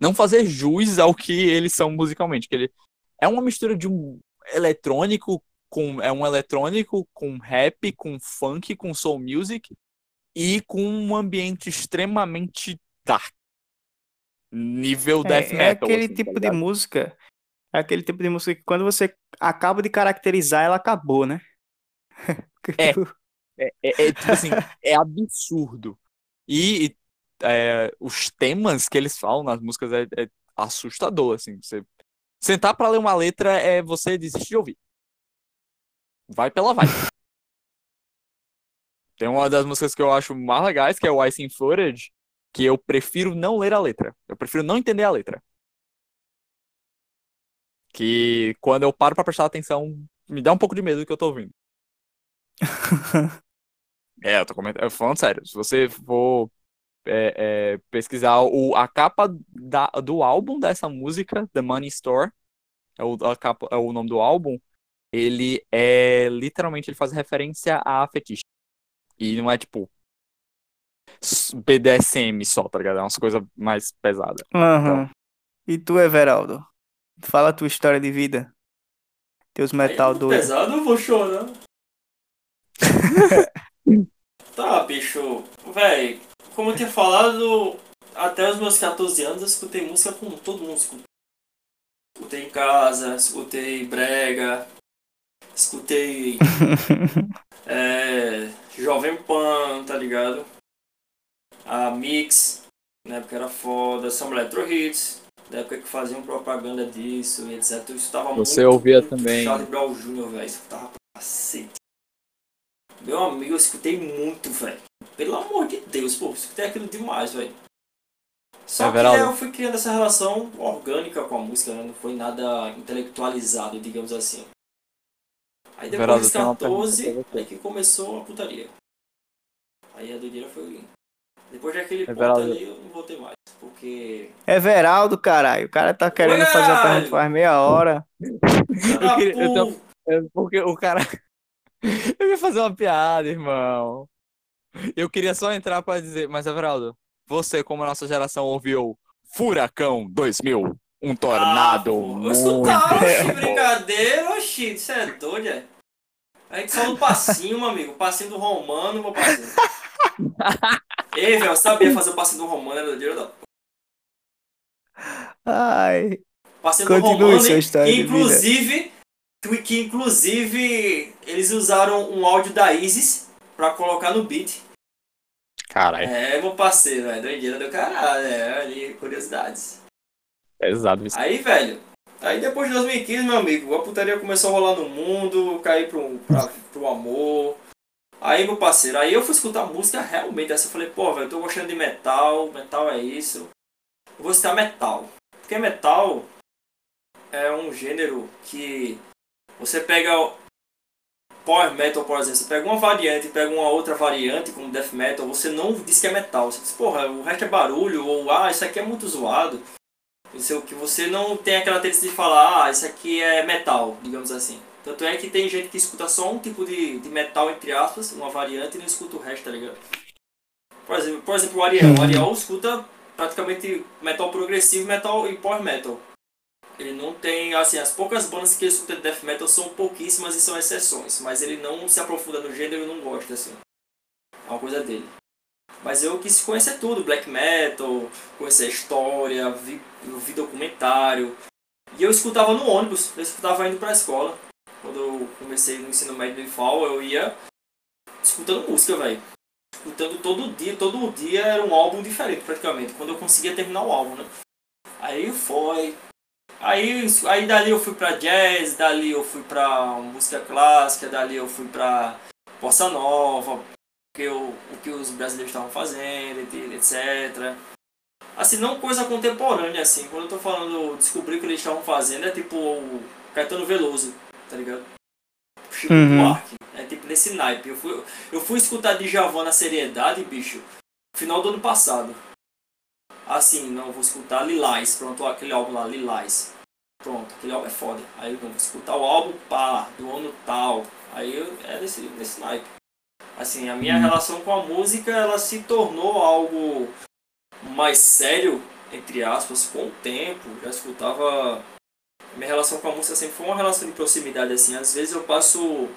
não fazer jus ao que eles são musicalmente, que ele é uma mistura de um eletrônico com, é um eletrônico com rap, com funk, com soul music, e com um ambiente extremamente dark. Nível É, death é metal. aquele assim, tá tipo de ligado? música. É aquele tipo de música que quando você acaba de caracterizar, ela acabou, né? *laughs* É. tipo, É, é- é, tipo assim, é absurdo. E, e, é, os temas que eles falam nas músicas é, é assustador, assim. Você sentar pra ler uma letra é você desistir de ouvir. Vai pela vai. *laughs* Tem uma das músicas que eu acho mais legais, que é o Ice in Footage, que eu prefiro não ler a letra. Eu prefiro não entender a letra. Que quando eu paro pra prestar atenção, me dá um pouco de medo do que eu tô ouvindo. *laughs* É, eu tô comentando, eu tô falando sério. Se você for é, é, pesquisar o, a capa da, do álbum dessa música, The Money Store, é o, a capa, é o nome do álbum, ele é literalmente ele faz referência a fetiche. E não é tipo BDSM só, tá ligado? É umas coisas mais pesadas. Aham. E tu, Everaldo? Fala a tua história de vida. Teus metal é muito doido. pesado, eu vou chorar. *laughs* tá, bicho. Véi, como eu tinha falado, até os meus 14 anos eu escutei música como todo mundo escuta. Escutei em casa, escutei brega, escutei *laughs* é, Jovem Pan, tá ligado? A Mix, na época era foda, Samba Electro Hits, na época que faziam propaganda disso e etc. Eu escutava Você muito, ouvia muito também. Charlie Brown Jr., velho, escutava pra cacete. Meu amigo, eu escutei muito, velho. Pelo amor de Deus, pô, escutei aquilo demais, velho. Só Everaldo. que eu fui criando essa relação orgânica com a música, né? Não foi nada intelectualizado, digamos assim. Aí depois Everaldo, dos tem uma pergunta 14, pra você. aí que começou a putaria. Aí a doideira foi. Depois daquele ponto Everaldo. ali, eu não voltei mais. Porque. Everaldo, caralho. O cara tá querendo Olha, fazer a pergunta faz meia hora. Ah, queria- eu pô, É porque o cara. Eu ia fazer uma piada, irmão. Eu queria só entrar pra dizer, mas Everaldo, você, como a nossa geração ouviu Furacão 2000, um tornado Ah, muito. escutava, oxi, brincadeira, oxi, isso é doido, é? A gente só no passinho, meu amigo, passinho do Romano, meu parceiro. *laughs* Ei, velho, eu sabia fazer o passinho do Romano, era doideira da Ai. Passinho do Romano, sua história inclusive, que, inclusive eles usaram um áudio da Isis pra colocar no beat. Caralho, É, meu parceiro, é doideira do caralho, é, ali, curiosidades. pesado isso. Aí, velho, aí depois de 2015, meu amigo, a putaria começou a rolar no mundo, cair pro, pra, pro amor. Aí, meu parceiro, aí eu fui escutar música realmente, assim, eu falei, pô, velho, eu tô gostando de metal, metal é isso. Eu vou citar metal. Porque metal é um gênero que você pega o power metal, por exemplo, você pega uma variante e pega uma outra variante, como death metal, você não diz que é metal. Você diz, porra, o resto é barulho, ou ah, isso aqui é muito zoado. Isso que você não tem aquela tendência de falar, ah, isso aqui é metal, digamos assim. Tanto é que tem gente que escuta só um tipo de, de metal, entre aspas, uma variante, e não escuta o resto, tá ligado? Por exemplo, por exemplo o Ariel. O Ariel escuta praticamente metal progressivo metal e power metal. Ele não tem, assim, as poucas bandas que escuta de death metal são pouquíssimas e são exceções, mas ele não se aprofunda no gênero e não gosta, assim. É uma coisa dele. Mas eu quis conhecer tudo, black metal, conhecer a história, vi, eu vi documentário. E eu escutava no ônibus, eu escutava indo pra escola. Quando eu comecei no ensino médio do IFAL, eu ia escutando música, velho. Escutando todo dia, todo dia era um álbum diferente praticamente, quando eu conseguia terminar o álbum, né? Aí foi. Aí, aí dali eu fui pra jazz, dali eu fui pra música clássica, dali eu fui pra bossa nova, que eu, o que os brasileiros estavam fazendo, etc. Assim, não coisa contemporânea, assim. Quando eu tô falando descobrir o que eles estavam fazendo, é tipo o Caetano Veloso, tá ligado? Chico Uhum. Buarque. É tipo nesse naipe. Eu fui, eu fui escutar Djavan na seriedade, bicho, final do ano passado. Assim, não, vou escutar Lilás, pronto, aquele álbum lá, Lilás. Pronto, aquele álbum é foda. Aí eu vou escutar o álbum pá, do ano tal. Aí eu, é nesse, nesse naipe. Assim, a minha relação com a música, ela se tornou algo mais sério, entre aspas, com o tempo. Já escutava. Minha relação com a música sempre foi uma relação de proximidade, assim. Às vezes eu passo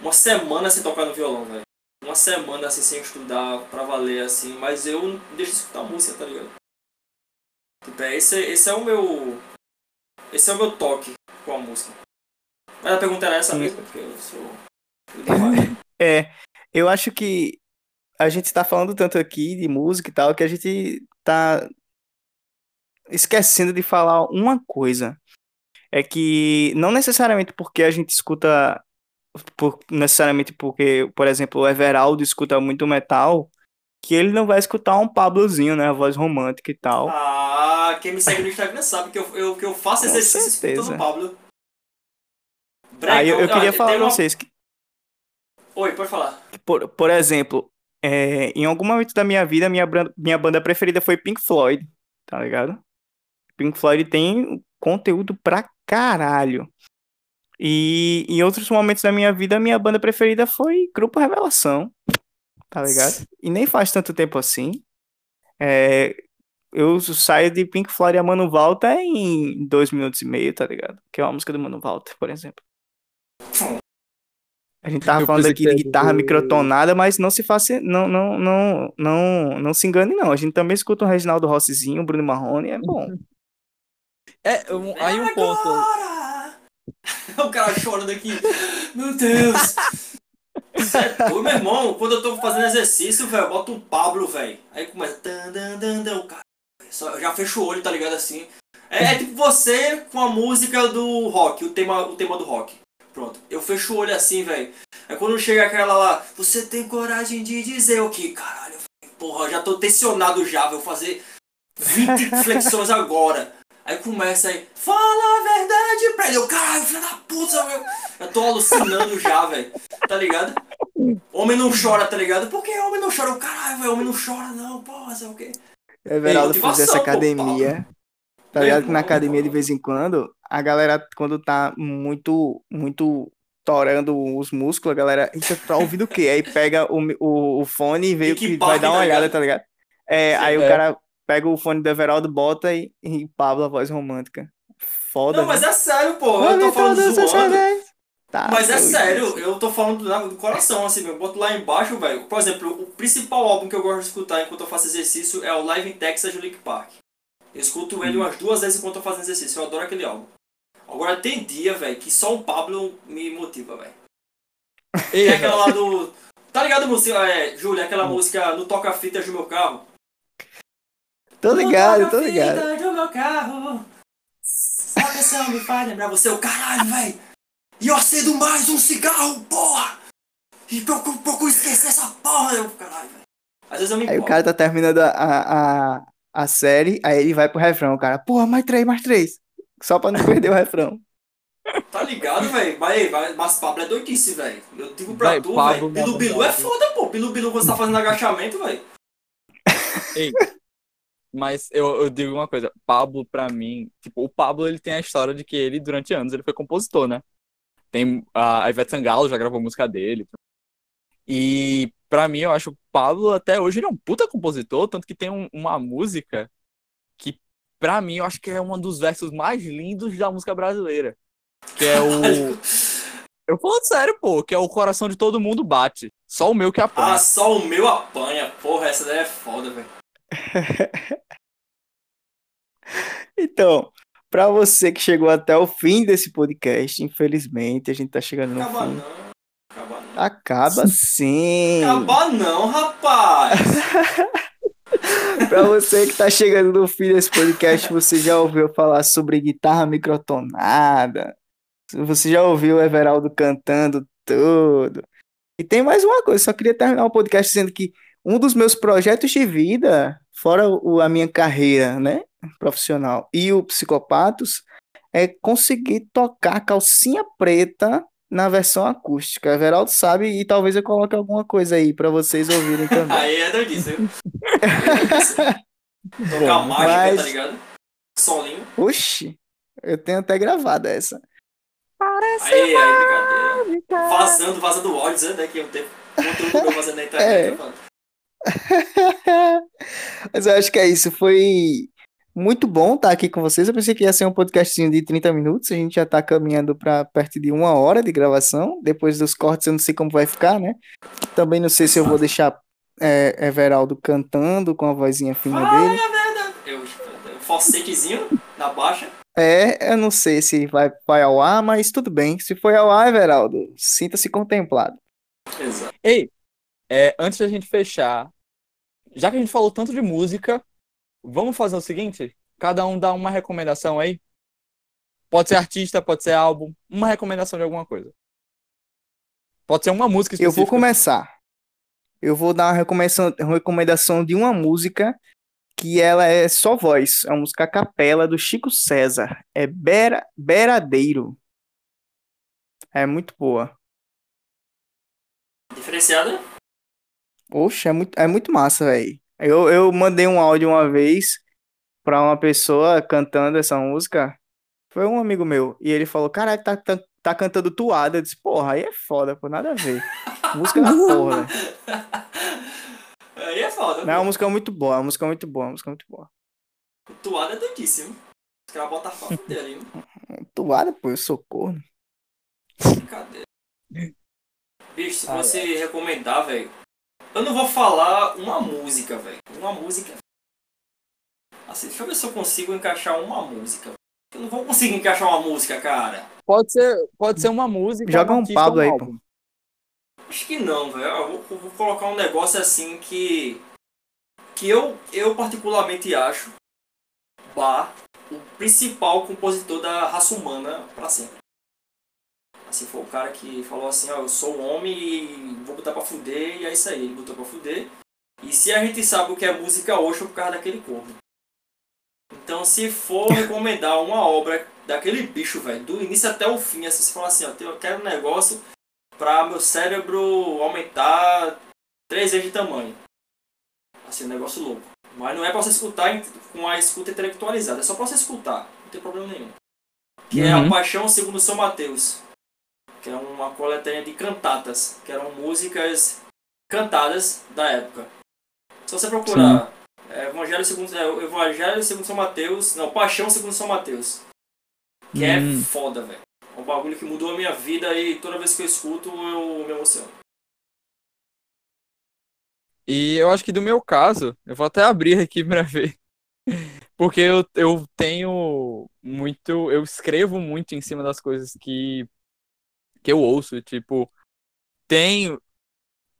uma semana sem tocar no violão, velho. uma semana assim sem estudar pra valer assim, mas eu não deixo de escutar música, tá ligado? Tipo, é, esse, esse é o meu. Esse é o meu toque com a música. Mas a pergunta era essa mesmo, porque eu sou. *laughs* É, eu acho que a gente está falando tanto aqui de música e tal, que a gente tá esquecendo de falar uma coisa. É que não necessariamente porque a gente escuta, por- necessariamente porque, por exemplo, o Everaldo escuta muito metal, que ele não vai escutar um Pablozinho, né? A voz romântica e tal. Ah, quem me segue no Instagram sabe que eu, eu, que eu faço exercício escutando o Pablo. Aí eu, eu Bregão, queria ah, falar pra uma- vocês que Oi, pode falar. Por, por exemplo, é, em algum momento da minha vida, minha, minha banda preferida foi Pink Floyd, tá ligado? Pink Floyd tem conteúdo pra caralho. E em outros momentos da minha vida, minha banda preferida foi Grupo Revelação, tá ligado? *laughs* E nem faz tanto tempo assim. É, eu saio de Pink Floyd a Mano Volta em dois minutos e meio, tá ligado? Que é uma música do Mano Volta, por exemplo. A gente tava Eu falando aqui de guitarra do- microtonada, mas não se faça, não, não, não, não, não se engane não. A gente também escuta o Reginaldo Rossizinho, o Bruno Marrone, é bom. É, um- aí um ponto. Agora! *laughs* o cara chorando aqui. Meu Deus! *laughs* Ô, meu irmão, quando eu tô fazendo exercício, velho, eu boto um Pablo, velho. Aí começa. Dan, dan, dan, o cara. Só, já fecho o olho, tá ligado assim? É, é tipo você com a música do rock, o tema, o tema do rock. Pronto. Eu fecho o olho assim, velho. Aí quando chega aquela lá, você tem coragem de dizer o que? Caralho, velho. Porra, já tô tensionado já, vou fazer 20 *laughs* flexões agora. Aí começa aí, fala a verdade pra ele. Eu, caralho, filho da puta, meu. Eu tô alucinando já, velho. Tá ligado? Homem não chora, tá ligado? Por que homem não chora? Eu, caralho, velho, homem não chora, não, porra, sei o quê. Everaldo motivação, fez essa pô, academia. Tá Meu ligado que na academia de pô. vez em quando, a galera, quando tá muito, muito torando os músculos, a galera, eita, tá ouvindo o quê? Aí pega o, o, o fone e veio que vai dar uma tá olhada, tá ligado? É, aí o É. cara pega o fone do Everaldo, bota e, e Pablo a voz romântica. Foda, Não, mas né? é sério, pô. Eu tô falando zoando. Tá Mas é sério, eu tô falando do, do coração, assim, eu boto lá embaixo, velho. Por exemplo, o principal álbum que eu gosto de escutar enquanto eu faço exercício é o Live in Texas de Linkin Park. Eu escuto ele umas duas vezes enquanto eu faço exercício, eu adoro aquele álbum. Agora tem dia, velho, que só o Pablo me motiva, velho. *laughs* Tem aquela lá do. Tá ligado, música, é, Júlia, aquela música no Toca-Fitas do meu carro? Tô ligado, tô ligado. toca-fitas do meu carro. Essa canção me faz lembrar você, o caralho, velho. E eu acendo mais um cigarro, porra! E procuro, procuro esquecer essa porra, eu, caralho, velho. Às vezes eu me Aí o cara tá terminando a, a, a, a série, aí ele vai pro refrão, cara. Porra, mais três, mais três. Só pra não perder o refrão. *laughs* Tá ligado, velho? Mas, mas, mas Pablo é doidice, velho. Eu digo pra Véi, tu, Pablo velho. Bilu me Bilu é foda, pô. Bilu Bilu quando você tá fazendo agachamento, velho. *laughs* Mas eu, eu digo uma coisa, Pablo, pra mim, tipo, o Pablo, ele tem a história de que ele, durante anos, ele foi compositor, né? Tem a Ivete Sangalo já gravou música dele. E pra mim, eu acho que o Pablo, até hoje, ele é um puta compositor, tanto que tem um- uma música que, pra mim, eu acho que é um dos versos mais lindos da música brasileira. Que é o. *laughs* Eu falando sério, pô, que é o coração de todo mundo bate. Só o meu que apanha. Ah, só o meu apanha. Porra, essa daí é foda, velho. *laughs* Então, pra você que chegou até o fim desse podcast, infelizmente, a gente tá chegando no Acaba fim. não. Acaba não. Acaba *laughs* sim. Acaba não, rapaz. *laughs* Pra você que tá chegando no fim desse podcast, você já ouviu falar sobre guitarra microtonada? Você já ouviu o Everaldo cantando tudo? E tem mais uma coisa, só queria terminar o podcast dizendo que um dos meus projetos de vida, fora o- a minha carreira, né, profissional e o Psicopatos, é conseguir tocar calcinha preta na versão acústica. O Everaldo sabe e talvez eu coloque alguma coisa aí pra vocês ouvirem também. *laughs* Aí é doidice, viu? Aí *laughs* doidice. Tocar Bom, mágica, mas- tá ligado? Solinho. Oxi, eu tenho até gravado essa. Aí, aí, brincadeira. Vazando, vazando áudios, né? Daqui a um tempo. Conteúdo meu vazando na internet. É. *laughs* Mas eu acho que é isso. Foi Muito bom estar aqui com vocês. Eu pensei que ia ser um podcastinho de 30 minutos. A gente já está caminhando para perto de uma hora de gravação. Depois dos cortes, eu não sei como vai ficar, né? Também não sei se eu vou deixar é, Everaldo cantando com a vozinha fina dele. Eu, eu falsetezinho na baixa. É, eu não sei se vai, vai ao ar, mas tudo bem. Se foi ao ar, Everaldo, sinta-se contemplado. Exato. Ei, é, antes da gente fechar, já que a gente falou tanto de música, vamos fazer o seguinte? Cada um dá uma recomendação aí. Pode ser artista, pode ser álbum, uma recomendação de alguma coisa. Pode ser uma música Eu específica. vou começar. Eu vou dar uma recomendação, recomendação de uma música que ela é só voz. É uma música a capela do Chico César. É Bera, Beradeiro. É muito boa. Diferenciada? Oxe, é muito, é muito massa, velho. Eu, eu mandei um áudio uma vez pra uma pessoa cantando essa música. Foi um amigo meu. E ele falou: Caralho, tá, tá, tá cantando toada. Eu disse: Porra, aí é foda, pô, nada a ver. Música da porra, velho. *laughs* Aí é foda. Não, é uma pô. música muito boa, é uma música muito boa, é uma música muito boa. Tuada é doidíssimo. Os caras botam a foto dele, hein? Toada, pô, eu sou corno. Cadê? Bicho, se Ah, você recomendar, velho. Eu não vou falar uma música, velho. Uma música. Assim, deixa eu ver se eu consigo encaixar uma música. Eu não vou conseguir encaixar uma música, cara. Pode ser, pode ser uma música. Joga um Pablo aí, álbum. Acho que não, velho. Eu vou, eu vou colocar um negócio assim que. Que eu, eu particularmente acho. O principal compositor da raça humana pra sempre. Assim, foi o cara que falou assim: Ó, eu sou um homem e vou botar pra fuder, e é isso aí. Ele botou pra fuder. E se a gente sabe o que é música hoje, é por causa daquele corpo. Então, se for *laughs* recomendar uma obra daquele bicho, velho, do início até o fim, assim, você fala assim: ó, eu quero um negócio pra meu cérebro aumentar três vezes de tamanho. Assim, um negócio louco. Mas não é pra você escutar com a escuta intelectualizada, é só pra você escutar, não tem problema nenhum. Que é Uhum. a Paixão segundo São Mateus, que é uma coletânea de cantatas, que eram músicas cantadas da época. Se você procurar é, Evangelho segundo, é, Evangelho segundo São Mateus, não, Paixão segundo São Mateus, que é Hum. foda, velho. É um bagulho que mudou a minha vida e toda vez que eu escuto eu me emociono. E eu acho que do meu caso, eu vou até abrir aqui pra ver. *laughs* Porque eu, eu tenho muito. Eu escrevo muito em cima das coisas que, que eu ouço. Tipo, tenho.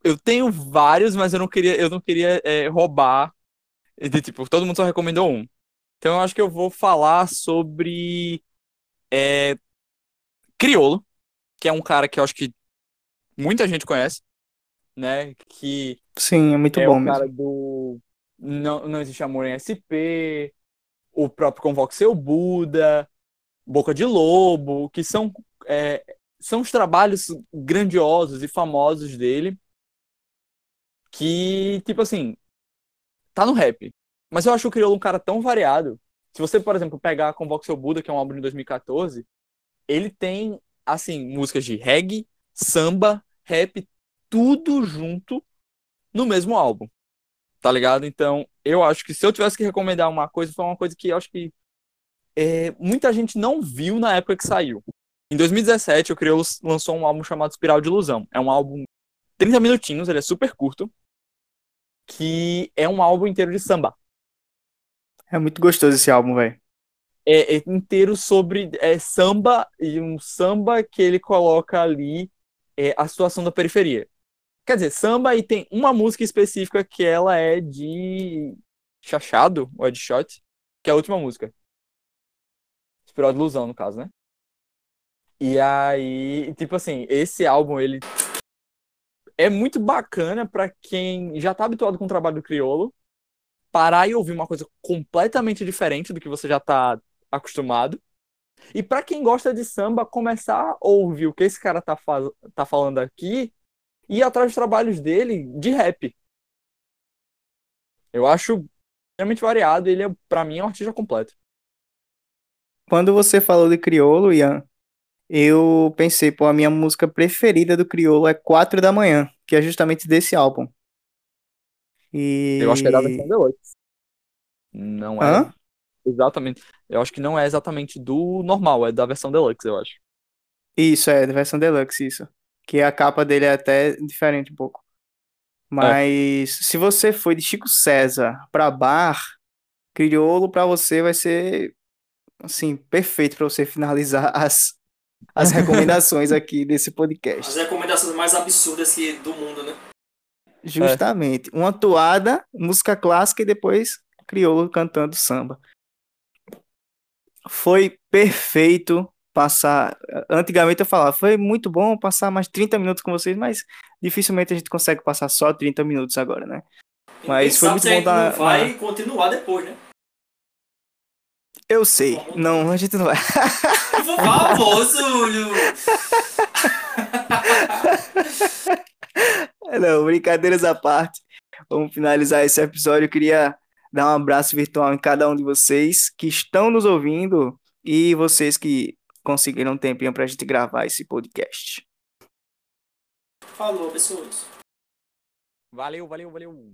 Eu tenho vários, mas eu não queria, eu não queria é, roubar. De, tipo, todo mundo só recomendou um. Então eu acho que eu vou falar sobre é, Criolo, que é um cara que eu acho que muita gente conhece, né? Que Sim, é muito é bom o cara mesmo. do não, não Existe Amor em SP, o próprio Convoque Seu Buda, Boca de Lobo, que são, é, são os trabalhos grandiosos e famosos dele, que, tipo assim, tá no rap. Mas eu acho o Criolo um cara tão variado. Se você, por exemplo, pegar Convoque Seu Buda, que é um álbum de 2014, ele tem, assim, músicas de reggae, samba, rap, tudo junto no mesmo álbum. Tá ligado? Então, eu acho que se eu tivesse que recomendar uma coisa, foi uma coisa que eu acho que é, muita gente não viu na época que saiu. Em 2017, o Criolo lançou um álbum chamado Espiral de Ilusão. É um álbum 30 minutinhos, ele é super curto, que é um álbum inteiro de samba. É muito gostoso esse álbum, velho. É, é inteiro sobre é, samba e um samba que ele coloca ali é, a situação da periferia. Quer dizer, samba e tem uma música específica que ela é de chachado, ou é de shot, que é a última música. Espiral de Ilusão, no caso, né? E aí, tipo assim, esse álbum, ele é muito bacana pra quem já tá habituado com o trabalho do Criolo, parar e ouvir uma coisa completamente diferente do que você já tá acostumado. E pra quem gosta de samba, começar a ouvir o que esse cara tá, tá falando aqui e ir atrás dos trabalhos dele de rap. Eu acho extremamente variado, ele é, pra mim, é um artista completo. Quando você falou de Criolo, Ian, eu pensei, pô, a minha música preferida do Criolo é 4 da manhã, que é justamente desse álbum. E... Eu acho que é da versão Deluxe. Não é? Hã? Exatamente. Eu acho que não é exatamente do normal, é da versão deluxe, eu acho. Isso, é, da versão deluxe, isso. Que a capa dele é até diferente um pouco. Mas se você foi de Chico César pra Bar, Criolo pra você vai ser assim, perfeito pra você finalizar as, as *laughs* recomendações aqui desse As podcast. recomendações mais absurdas que, do mundo, né? Justamente. Uma toada, música clássica e depois Criolo cantando samba. Foi perfeito passar. Antigamente eu falava, foi muito bom passar mais 30 minutos com vocês, mas dificilmente a gente consegue passar só 30 minutos agora, né? Mas foi muito bom dar- não vai continuar depois, né? Eu sei. Não, a gente não vai. Por favor, Zúlio! Não, brincadeiras à parte. Vamos finalizar esse episódio. Eu queria dar um abraço virtual em cada um de vocês que estão nos ouvindo e vocês que conseguiram um tempinho pra gente gravar esse podcast. Falou, pessoas. Valeu, valeu, valeu.